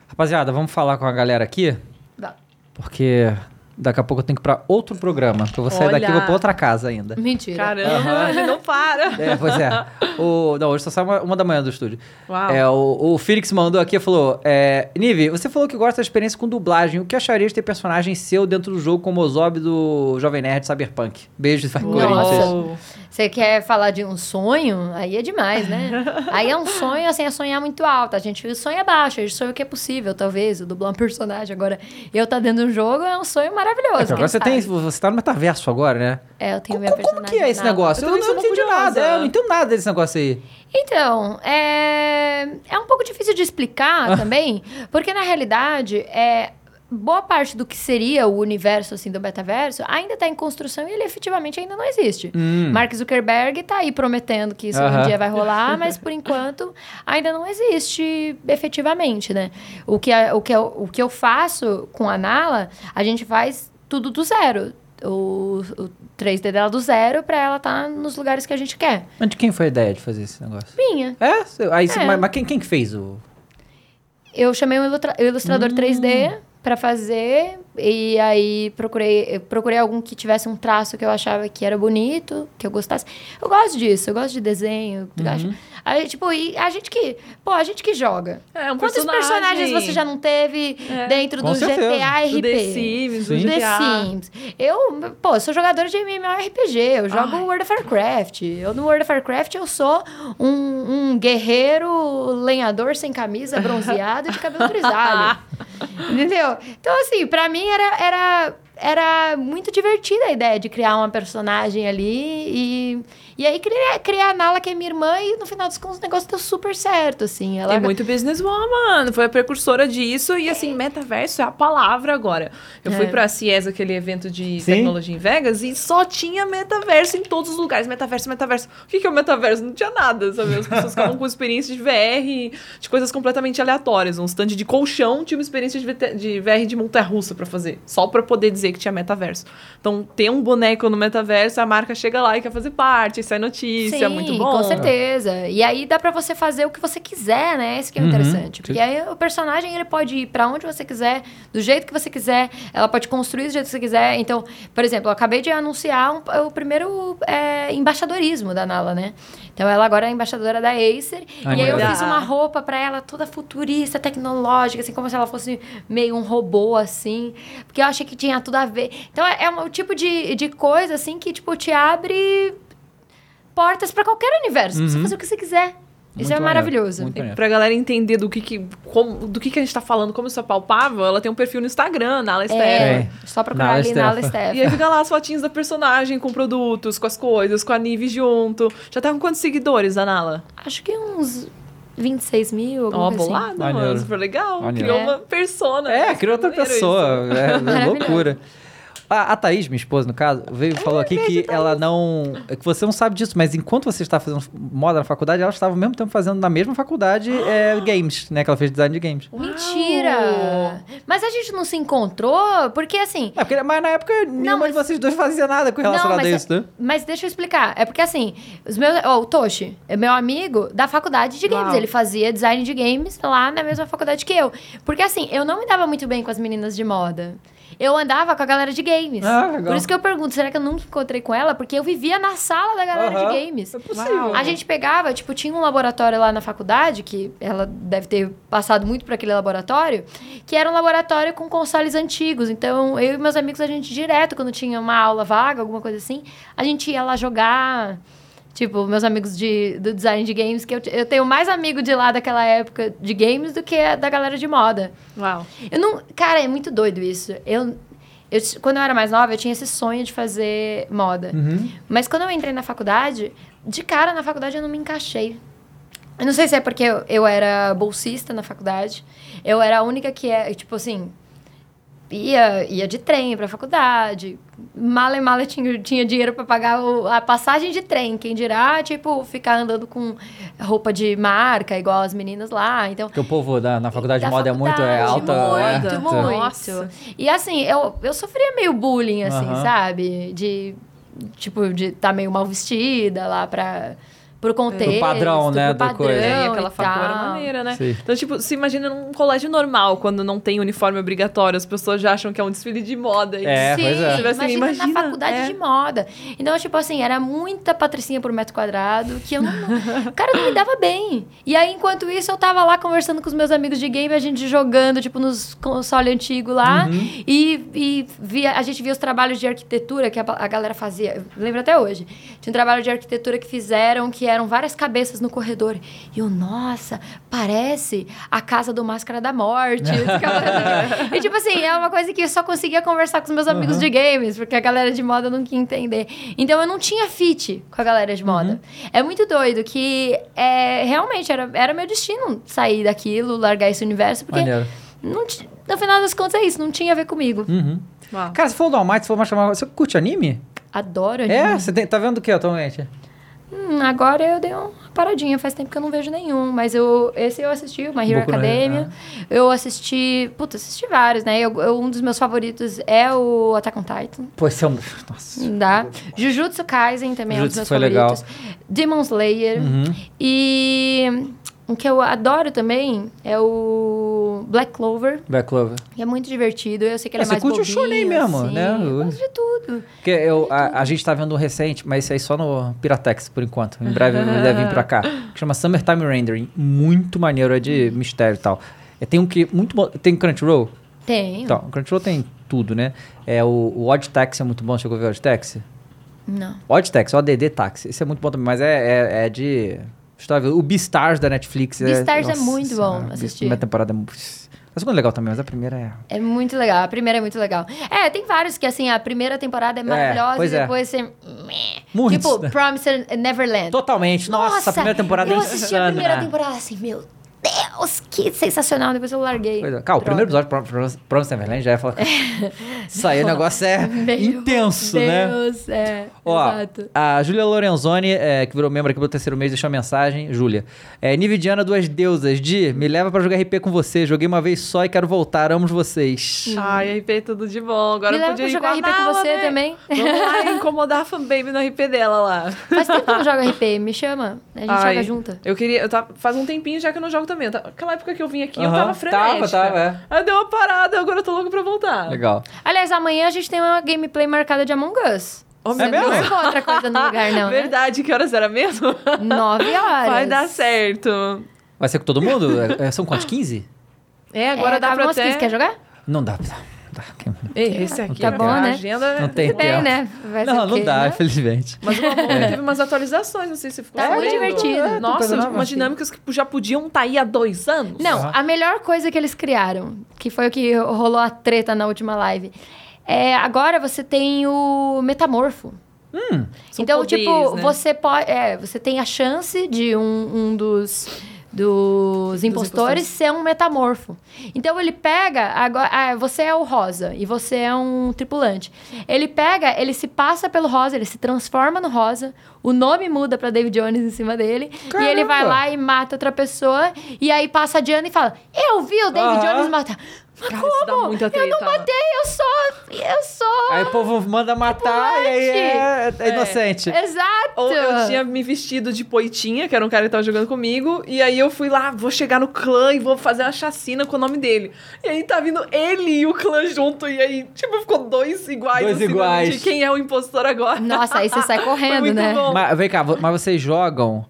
Rapaziada, vamos falar com a galera aqui, Dá. porque daqui a pouco eu tenho que ir pra outro programa. Porque eu vou sair daqui e vou Olha. pra outra casa ainda. Mentira. Caramba, ele não para. É, pois é. O, não, hoje só sai uma, uma da manhã do estúdio. Uau. É, o, o Felix mandou aqui e falou: é, Nive, você falou que gosta da experiência com dublagem. O que acharia de ter personagem seu dentro do jogo como o Zob do Jovem Nerd Cyberpunk? Beijo, Nossa. Corinthians. Você quer falar de um sonho? Aí é demais, né? Aí é um sonho, assim, é sonhar muito alto. A gente sonha baixo, a gente sonha o que é possível, talvez, o dublar um personagem. Agora, eu tá dentro de um jogo é um sonho maravilhoso. É, agora você, tem, você tá no metaverso agora, né? É, eu tenho Co- minha como, personagem. que é esse nova. negócio? Eu Eu, não sou entendi nada. é, eu não entendo nada desse negócio aí. Então, é, é um pouco difícil de explicar também, porque na realidade, é, boa parte do que seria o universo assim do metaverso ainda está em construção e ele efetivamente ainda não existe. Hum. Mark Zuckerberg está aí prometendo que isso Aham. um dia vai rolar, mas por enquanto ainda não existe efetivamente, né? O que, a- o que, eu, o que eu faço com a Nala, a gente faz tudo do zero. O, o 3D dela do zero para ela estar nos lugares que a gente quer. Mas de quem foi a ideia de fazer esse negócio? Minha. É? Aí, É. Mas, mas quem, quem que fez o... Eu chamei um ilustra- ilustrador 3D para fazer e aí procurei procurei algum que tivesse um traço que eu achava que era bonito, que eu gostasse. Eu gosto disso, eu gosto de desenho, eu acho. Aí, tipo, e a gente que, pô, a gente que joga. É, um Quantos personagem. personagens você já não teve É. dentro Com do certeza. GTA RP? Do The Sims, do Sim. The GTA. Sims. Eu, pô, sou jogadora de MMORPG, eu jogo Ai. World of Warcraft. Eu no World of Warcraft eu sou um, um guerreiro lenhador sem camisa, bronzeado e de cabelo grisalho. Entendeu? Então, assim, pra mim era, era, era muito divertida a ideia de criar uma personagem ali e... E aí criar, criar a Nala, que é minha irmã, e no final dos contos o negócio deu super certo, assim. Ela É muito businesswoman, foi a precursora disso e assim, metaverso é a palavra agora. Eu fui É. pra CIES, aquele evento de Sim. tecnologia em Vegas, e só tinha metaverso em todos os lugares. Metaverso, metaverso. O que que é o metaverso? Não tinha nada, sabe? As pessoas ficavam com experiências de VR, de coisas completamente aleatórias. Um stand de colchão tinha uma experiência de VR de montanha-russa pra fazer, só pra poder dizer que tinha metaverso. Então, ter um boneco no metaverso, a marca chega lá e quer fazer parte, sai notícia, Sim, muito bom. com certeza. E aí dá pra você fazer o que você quiser, né? Isso que é Uhum, interessante. Porque aí o personagem ele pode ir pra onde você quiser, do jeito que você quiser. Ela pode construir do jeito que você quiser. Então, por exemplo, eu acabei de anunciar um- o primeiro é, embaixadorismo da Nala, né? Então ela agora é embaixadora da Acer. Ai, e aí eu fiz uma roupa pra ela toda futurista, tecnológica, assim, como se ela fosse meio um robô, assim. Porque eu achei que tinha tudo a ver. Então é, é um tipo de, de coisa, assim, que, tipo, te abre portas pra qualquer universo. Pra você Uhum. fazer o que você quiser. Isso Muito é maneiro, maravilhoso. muito maneiro. Pra galera entender do que, que, como, do que, que a gente tá falando, como isso é palpável, ela tem um perfil no Instagram, Nala Esther. É, só procurar Nala ali na. Stefa. E aí fica lá as fotinhas da personagem com produtos, com as coisas, com a Nive junto. Já tá com quantos seguidores, a Nala? Acho que uns 26 mil, alguma Ó, coisa assim. bolada, Maneiro. mano. Super legal. Maneiro. Criou É. uma persona. É, criou outra pessoa. isso. É, é loucura. A, a Thaís, minha esposa, no caso, veio e falou aqui que ela não. é que você não sabe disso, mas enquanto você está fazendo moda na faculdade, ela estava ao mesmo tempo fazendo na mesma faculdade é, games, né? Que ela fez design de games. Mentira! Mas a gente não se encontrou, porque assim. É, porque, mas na época nenhuma mas- de vocês dois fazia nada com mas, a isso, né? mas deixa eu explicar. É porque assim, os meus, ó, o Toshi é meu amigo da faculdade de games. Uau. Ele fazia design de games lá na mesma faculdade que eu. Porque assim, eu não me dava muito bem com as meninas de moda. Eu andava com a galera de games. Ah, legal. Por isso que eu pergunto, será que eu nunca encontrei com ela? Porque eu vivia na sala da galera Aham. de games. É possível. A gente pegava, tipo, tinha um laboratório lá na faculdade, que ela deve ter passado muito por aquele laboratório, que era um laboratório com consoles antigos. Então, eu e meus amigos, a gente direto, quando tinha uma aula vaga, alguma coisa assim, a gente ia lá jogar. Tipo, meus amigos de, do design de games, que eu, eu tenho mais amigo de lá daquela época de games do que a da galera de moda. Uau. Eu não. Cara, é muito doido isso. Eu, eu, quando eu era mais nova, eu tinha esse sonho de fazer moda. Uhum. Mas quando eu entrei na faculdade, de cara na faculdade eu não me encaixei. Eu não sei se é porque eu, eu era bolsista na faculdade. Eu era a única que é, tipo assim, ia, ia de trem pra faculdade. Mala e mala tinha, tinha dinheiro pra pagar o- a passagem de trem. Quem dirá, tipo, ficar andando com roupa de marca, igual as meninas lá. Então, Porque o povo da, na faculdade de da moda é muito é, faculdade, alta. Muito, é, muito. Nossa. E assim, eu, eu sofria meio bullying, assim, Aham. sabe? De, tipo, de estar meio mal vestida lá pra, pro contexto. padrão, né, pro da coisa. padrão É, aquela facu era tal. maneira, né? Sim. Então, tipo, se imagina num colégio normal, quando não tem uniforme obrigatório, as pessoas já acham que é um desfile de moda. É, Sim, pois é. Você vai assim, imagina, imagina, na faculdade é. de moda. Então, tipo assim, era muita patricinha por metro quadrado, que eu não... cara, não me dava bem. E aí, enquanto isso, eu tava lá conversando com os meus amigos de game, a gente jogando, tipo, nos console antigo lá. Uhum. E, e via, a gente via os trabalhos de arquitetura que a, a galera fazia. Eu lembro até hoje. Tinha um trabalho de arquitetura que fizeram, que eram várias cabeças no corredor. E eu, nossa, parece a casa do Máscara da Morte. Assim. e tipo assim, é uma coisa que eu só conseguia conversar com os meus amigos Uhum. de games, porque a galera de moda não queria entender. Então eu não tinha fit com a galera de moda. Uhum. É muito doido que é, realmente era, era meu destino sair daquilo, largar esse universo, porque Maneiro. não ti- no final das contas é isso, não tinha a ver comigo. Uhum. Uau. Cara, você falou do All Might, você falou mais chamar. Você curte anime? Adoro É? anime. Você tem- tá vendo o que atualmente? Hum, agora eu dei uma paradinha, faz tempo que eu não vejo nenhum. Mas eu, esse eu assisti, My Hero Boku Academia. Eu assisti. Puta, assisti vários, né? Eu- eu- um dos meus favoritos é o Attack on Titan. Pô, esse é um. Nossa. Dá. Jujutsu Kaisen também é um dos Jujutsu meus foi legal. favoritos. Demon Slayer. Uhum. E um que eu adoro também é o Black Clover. Black Clover. que é muito divertido. Eu sei que ele é você mais curte o bobinho, shonen mesmo, assim. né? Eu gosto de tudo. Porque eu, a, a gente tá vendo um recente, mas isso aí só no Piratex, por enquanto. Em breve ele deve vir pra cá. Que chama Summertime Rendering. Muito maneiro, é de mistério e tal. É, tem um que. Muito bom. Tem Crunchyroll? Tenho. Então, o Crunchyroll tem tudo, né? É, o, o Odd Taxi é muito bom. Chegou a ver o Odd Taxi? Não. Odd Taxi, ODD Taxi. Esse é muito bom também, mas é, é, é de. O Beastars da Netflix. Beastars é nossa muito bom senhora, assistir. A primeira temporada é muito. A segunda é legal também, mas a primeira é. É muito legal. A primeira é muito legal. É, tem vários que, assim, a primeira temporada é maravilhosa pois e é. depois você... meh. Muitos, Tipo? Promised Neverland. Totalmente. Nossa, a primeira temporada eu é assisti insana. a primeira temporada assim, meu Deus, que sensacional. Depois eu larguei. Pois é. Cara, o primeiro episódio de Promise- Promise Neverland já ia falar. Isso aí, o negócio é Meu intenso, né? Deus, é. Ó, exato. a Júlia Lorenzoni, é, que virou membro aqui pelo terceiro mês, deixou uma mensagem. Júlia, é, Nividiana, duas deusas. Di, me leva pra jogar RP com você. Joguei uma vez só e quero voltar. Amo vocês. Ai, RP tudo de bom. Agora Me eu podia jogar RP com você né? também. Vamos lá incomodar a fanbaby no RP dela lá. Faz tempo que eu não jogo RP, me chama. A gente Ai, joga junto. Eu queria. Eu tava, faz um tempinho já que eu não jogo também. Eu tava- Aquela época que eu vim aqui, eu tava frenética. tava, tava, é. Aí deu uma parada, agora eu tô louco pra voltar. Legal. Aliás, amanhã a gente tem uma gameplay marcada de Among Us. Oh, Você É mesmo? não marcou outra coisa no lugar, não, né? Verdade, que horas era mesmo? Nove horas. Vai dar certo. Vai ser com todo mundo? É, são quantos? 15? É, agora é, dá cabe pra até... 15. Quer jogar? Não dá. Dá. Ei, esse aqui, Tá a bom, né? agenda... Não tem Tudo bem, tempo. né? Vai Não, não quê, dá, né? infelizmente. Mas o Among teve umas atualizações, não sei se ficou Tá muito sabendo. divertido. É, Nossa, nova. umas dinâmicas que já podiam estar aí há dois anos. Não, Aham. a melhor coisa que eles criaram, que foi o que rolou a treta na última live, é agora você tem o metamorfo. São então, poderes, tipo, né? você pode. É, você tem a chance de um, um dos. Dos impostores ser um metamorfo. Então ele pega. Agora, ah, você é o rosa e você é um tripulante. Ele pega, ele se passa pelo rosa, ele se transforma no rosa. O nome muda pra David Jones em cima dele. E ele vai Caramba! lá e mata outra pessoa. E aí passa a Diana e fala: Eu vi o David Aham. Jones matar. Mas Cara, isso dá como? Eu treta. não matei, eu sou. Eu sou. Aí o povo manda matar e aí é, é inocente. Exato. Ou eu tinha me vestido de poitinha, que era um cara que tava jogando comigo, e aí eu fui lá, vou chegar no clã e vou fazer uma chacina com o nome dele. E aí tá vindo ele e o clã junto, e aí, tipo, ficou dois iguais. Dois assim, iguais. De quem é o impostor agora. Nossa, aí você sai Foi correndo, muito né? bom. Mas vem cá, mas vocês jogam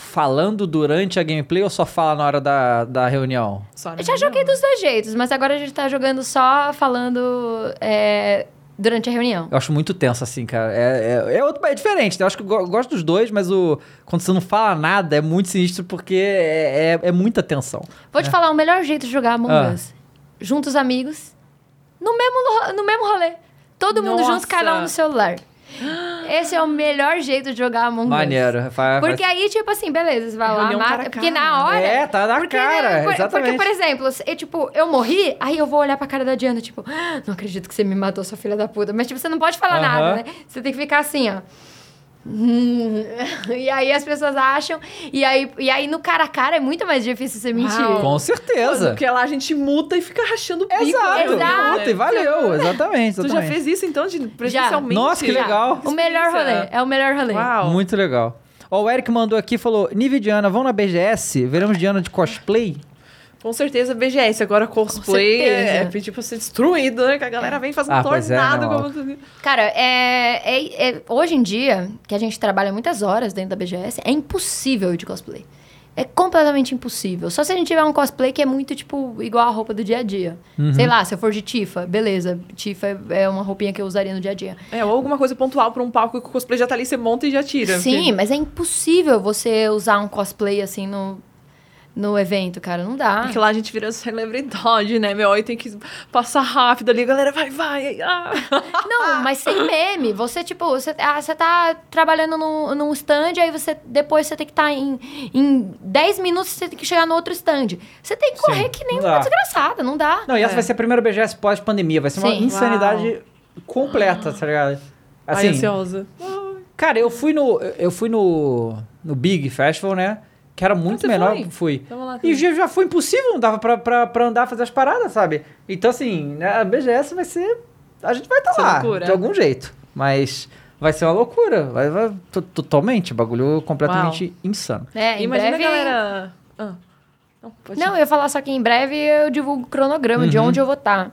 falando durante a gameplay ou só fala na hora da, da reunião? Só Eu na já reunião. joguei dos dois jeitos, mas agora a gente tá jogando só falando é, durante a reunião. Eu acho muito tenso, assim, cara. É, é, é, outro, é diferente, né? Eu acho que eu go- gosto dos dois, mas o, quando você não fala nada é muito sinistro porque é, é, é muita tensão. Vou te falar o melhor jeito de jogar Among Ah. Us. Juntos amigos, no mesmo, no mesmo rolê. Todo mundo Nossa. junto, cada um no celular. Esse é o melhor jeito de jogar Among Us. Maneiro. Fa- Porque faz- aí, tipo assim, beleza, você vai lá, mata. cara a porque na hora. É, tá na porque, cara, por- exatamente. Porque, por exemplo, se- eu, tipo, eu morri, aí eu vou olhar pra cara da Diana, tipo, "Ah, não acredito que você me matou, sua filha da puta. Mas, tipo, você não pode falar Aham. nada, né? Você tem que ficar assim, ó. Hum. E aí as pessoas acham. E aí, e aí no cara a cara é muito mais difícil você mentir. Uau. Com certeza. Porque lá a gente muta e fica rachando o bico. Exato. né? Exato. Puta, e valeu. Exatamente, Tu já exatamente. fez isso, então, de presencialmente? Nossa, que Já. legal. O melhor rolê. É o melhor rolê. Uau. Muito legal. Ó, o Eric mandou aqui e falou: Nive Diana, vão na BGS? Veremos Diana de cosplay? Com certeza, BGS. Agora cosplay é, é pedir pra ser destruído, né? Que a galera vem fazendo Ah, pois é, tornado. não, como... Cara, é, é- é- hoje em dia, que a gente trabalha muitas horas dentro da BGS, é impossível ir de cosplay. É completamente impossível. Só se a gente tiver um cosplay que é muito, tipo, igual a roupa do dia a dia. Uhum. Sei lá, se eu for de Tifa, beleza. Tifa é- é uma roupinha que eu usaria no dia a dia. É, ou alguma coisa pontual pra um palco que o cosplay já tá ali, você monta e já tira. Sim, porque- mas é impossível você usar um cosplay assim no, no evento, cara. Não dá. Porque lá a gente vira celebridade, né, meu? Aí tem que passar rápido ali, a galera vai, vai. Ah. Não, mas sem meme. Você, tipo, você, ah, você tá trabalhando num, num stand, aí você depois você tem que estar tá em, em 10 minutos, você tem que chegar no outro stand. Você tem que correr Sim, que nem uma desgraçada, não dá. Não, e essa É. vai ser a primeira BGS pós-pandemia. Vai ser uma Sim. insanidade completa, tá ligado? Ai, Assim, ansiosa. cara, eu fui no. Eu fui no. No Big Festival, né? Que era muito menor. foi? Fui. Lá E já, já foi impossível, não dava pra, pra, pra andar, fazer as paradas, sabe? Então, assim, né, a BGS vai ser. A gente vai estar ser lá, loucura. de algum jeito. Mas vai ser uma loucura. Vai, vai to- totalmente. Bagulho completamente insano. É, Imagina breve... a galera. Ah. Não, Não, eu ia falar só que em breve eu divulgo o cronograma de Uhum. onde eu vou estar.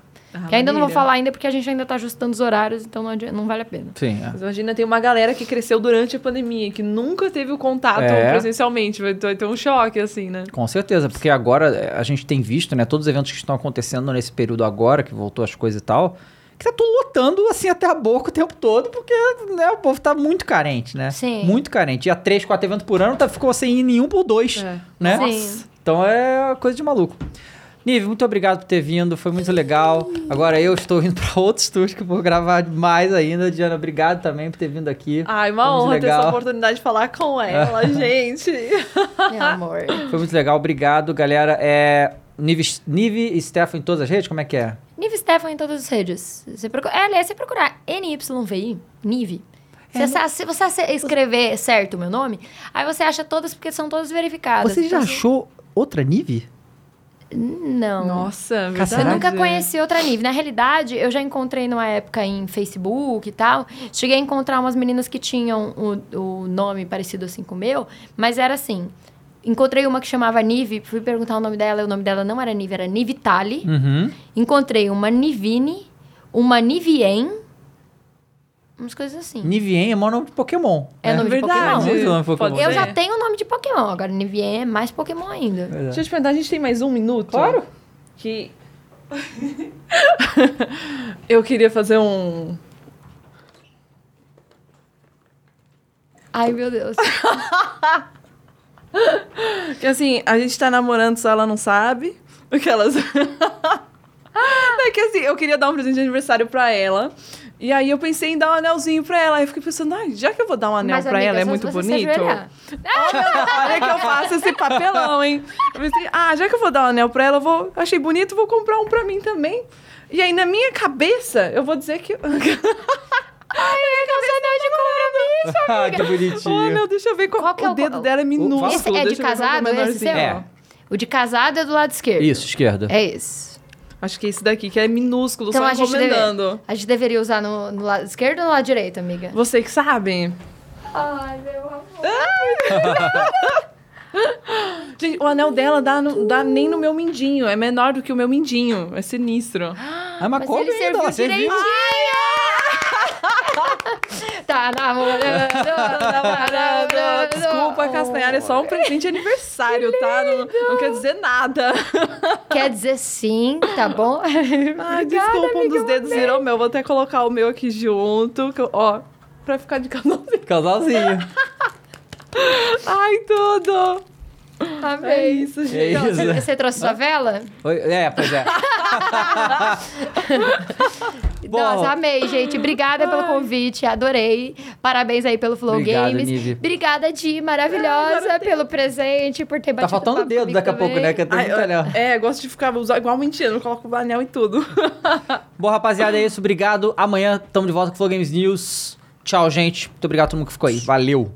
Que ainda não vou falar ainda porque a gente ainda tá ajustando os horários, então não, não vale a pena. Sim. é. Mas imagina, tem uma galera que cresceu durante a pandemia, que nunca teve o contato É. presencialmente. Vai, ter um choque, assim, né? Com certeza, porque agora eh, a gente tem visto, né, todos os eventos que estão acontecendo nesse período agora, que voltou as coisas e tal, que tá tudo lotando assim até a boca o tempo todo, porque né, o povo tá muito carente, né? Sim. Muito carente. Ia três, quatro eventos por ano, tá, ficou sem ir nenhum por dois, É. né? Sim. Então é coisa de maluco. Nive, muito obrigado por ter vindo, foi muito legal. Agora eu estou indo para outro estúdio que eu vou gravar mais ainda. Diana, obrigado também por ter vindo aqui. Ai, uma honra ter essa oportunidade de falar com ela, gente. Meu amor. Foi muito legal, obrigado, galera. É Nive, Nive e Stefan em todas as redes, como é que é? Nive Stefan em todas as redes. Você procura, é, aliás, você procurar NYVI, Nive. Se, É, você, se você escrever certo o meu nome, aí você acha todas, porque são todas verificadas. Você já Então, assim, achou outra Nive? Não. Nossa, Eu verdade. Será? nunca conheci outra Nive. Na realidade, eu já encontrei numa época em Facebook e tal. Cheguei a encontrar umas meninas que tinham o, o nome parecido assim com o meu, mas era assim. Encontrei uma que chamava Nive, fui perguntar o nome dela, e o nome dela não era Nive, era Nivitali. Uhum. Encontrei uma Nivine, uma Nivien, umas coisas assim. Nivien é maior nome de Pokémon. É nome de verdade. Nome de Pokémon. Pode Eu ser. já tenho o nome de Pokémon, agora Nivien é mais Pokémon ainda. Verdade. Deixa eu te perguntar, a gente tem mais um minuto? Claro. Que. eu queria fazer um. Ai, meu Deus. Que assim, a gente tá namorando, só ela não sabe. Aquelas. Não, é que assim, eu queria dar um presente de aniversário pra ela. E aí eu pensei em dar um anelzinho pra ela. Aí eu fiquei pensando, ai, já que eu vou dar um anel Mas, pra amiga, ela, é muito bonito. Olha que eu faço esse papelão, hein? Eu pensei, ah, já que eu vou dar um anel pra ela, eu vou. Achei bonito, vou comprar um pra mim também. E aí, na minha cabeça, eu vou dizer que. Ai, é que você anel de compromisso, Ah, que Oh, bonitinho. não, deixa eu ver qual, Qual que é o o- dedo dela é minúsculo. Esse é de eu que casado, esse seu? É. O de casado é do lado esquerdo. Isso, esquerda. É esse. Acho que é esse daqui, que é minúsculo, Então só a gente, deve, encomendando. a gente deveria usar no, no lado esquerdo ou no lado direito, amiga? Você que sabe. Ai, meu amor. Gente, o anel dela dá, no- dá nem no meu mindinho. É menor do que o meu mindinho. É sinistro. Ah, mas, Mas come ele ainda, serviu serviu. direitinho. Tá namorando, namorando. Desculpa, Castanhari, é só um presente de aniversário, tá? Não, não quer dizer nada. Quer dizer sim, tá bom? Ai, desculpa, um dos dedos virou meu. Vou até colocar o meu aqui junto. que eu- ó, pra ficar de casalzinho. Casalzinho. Ai, tudo. Amei. É isso, É gente. Então, isso. você, você trouxe sua vela? Oi, É, pois é. Bom. Nossa, amei, gente. Obrigada pelo convite, adorei. Parabéns aí pelo Flow Obrigado, Games. Nive. Obrigada, Di, maravilhosa, pelo presente, por ter Tá batido faltando papo dedo daqui a pouco, também. né? Que tem Ai, anel. eu- é, gosto de ficar usar igual mentira, eu coloco o anel em tudo. Bom, rapaziada, é isso. Obrigado. Amanhã estamos de volta com o Flow Games News. Tchau, gente. Muito obrigado a todo mundo que ficou aí. Valeu.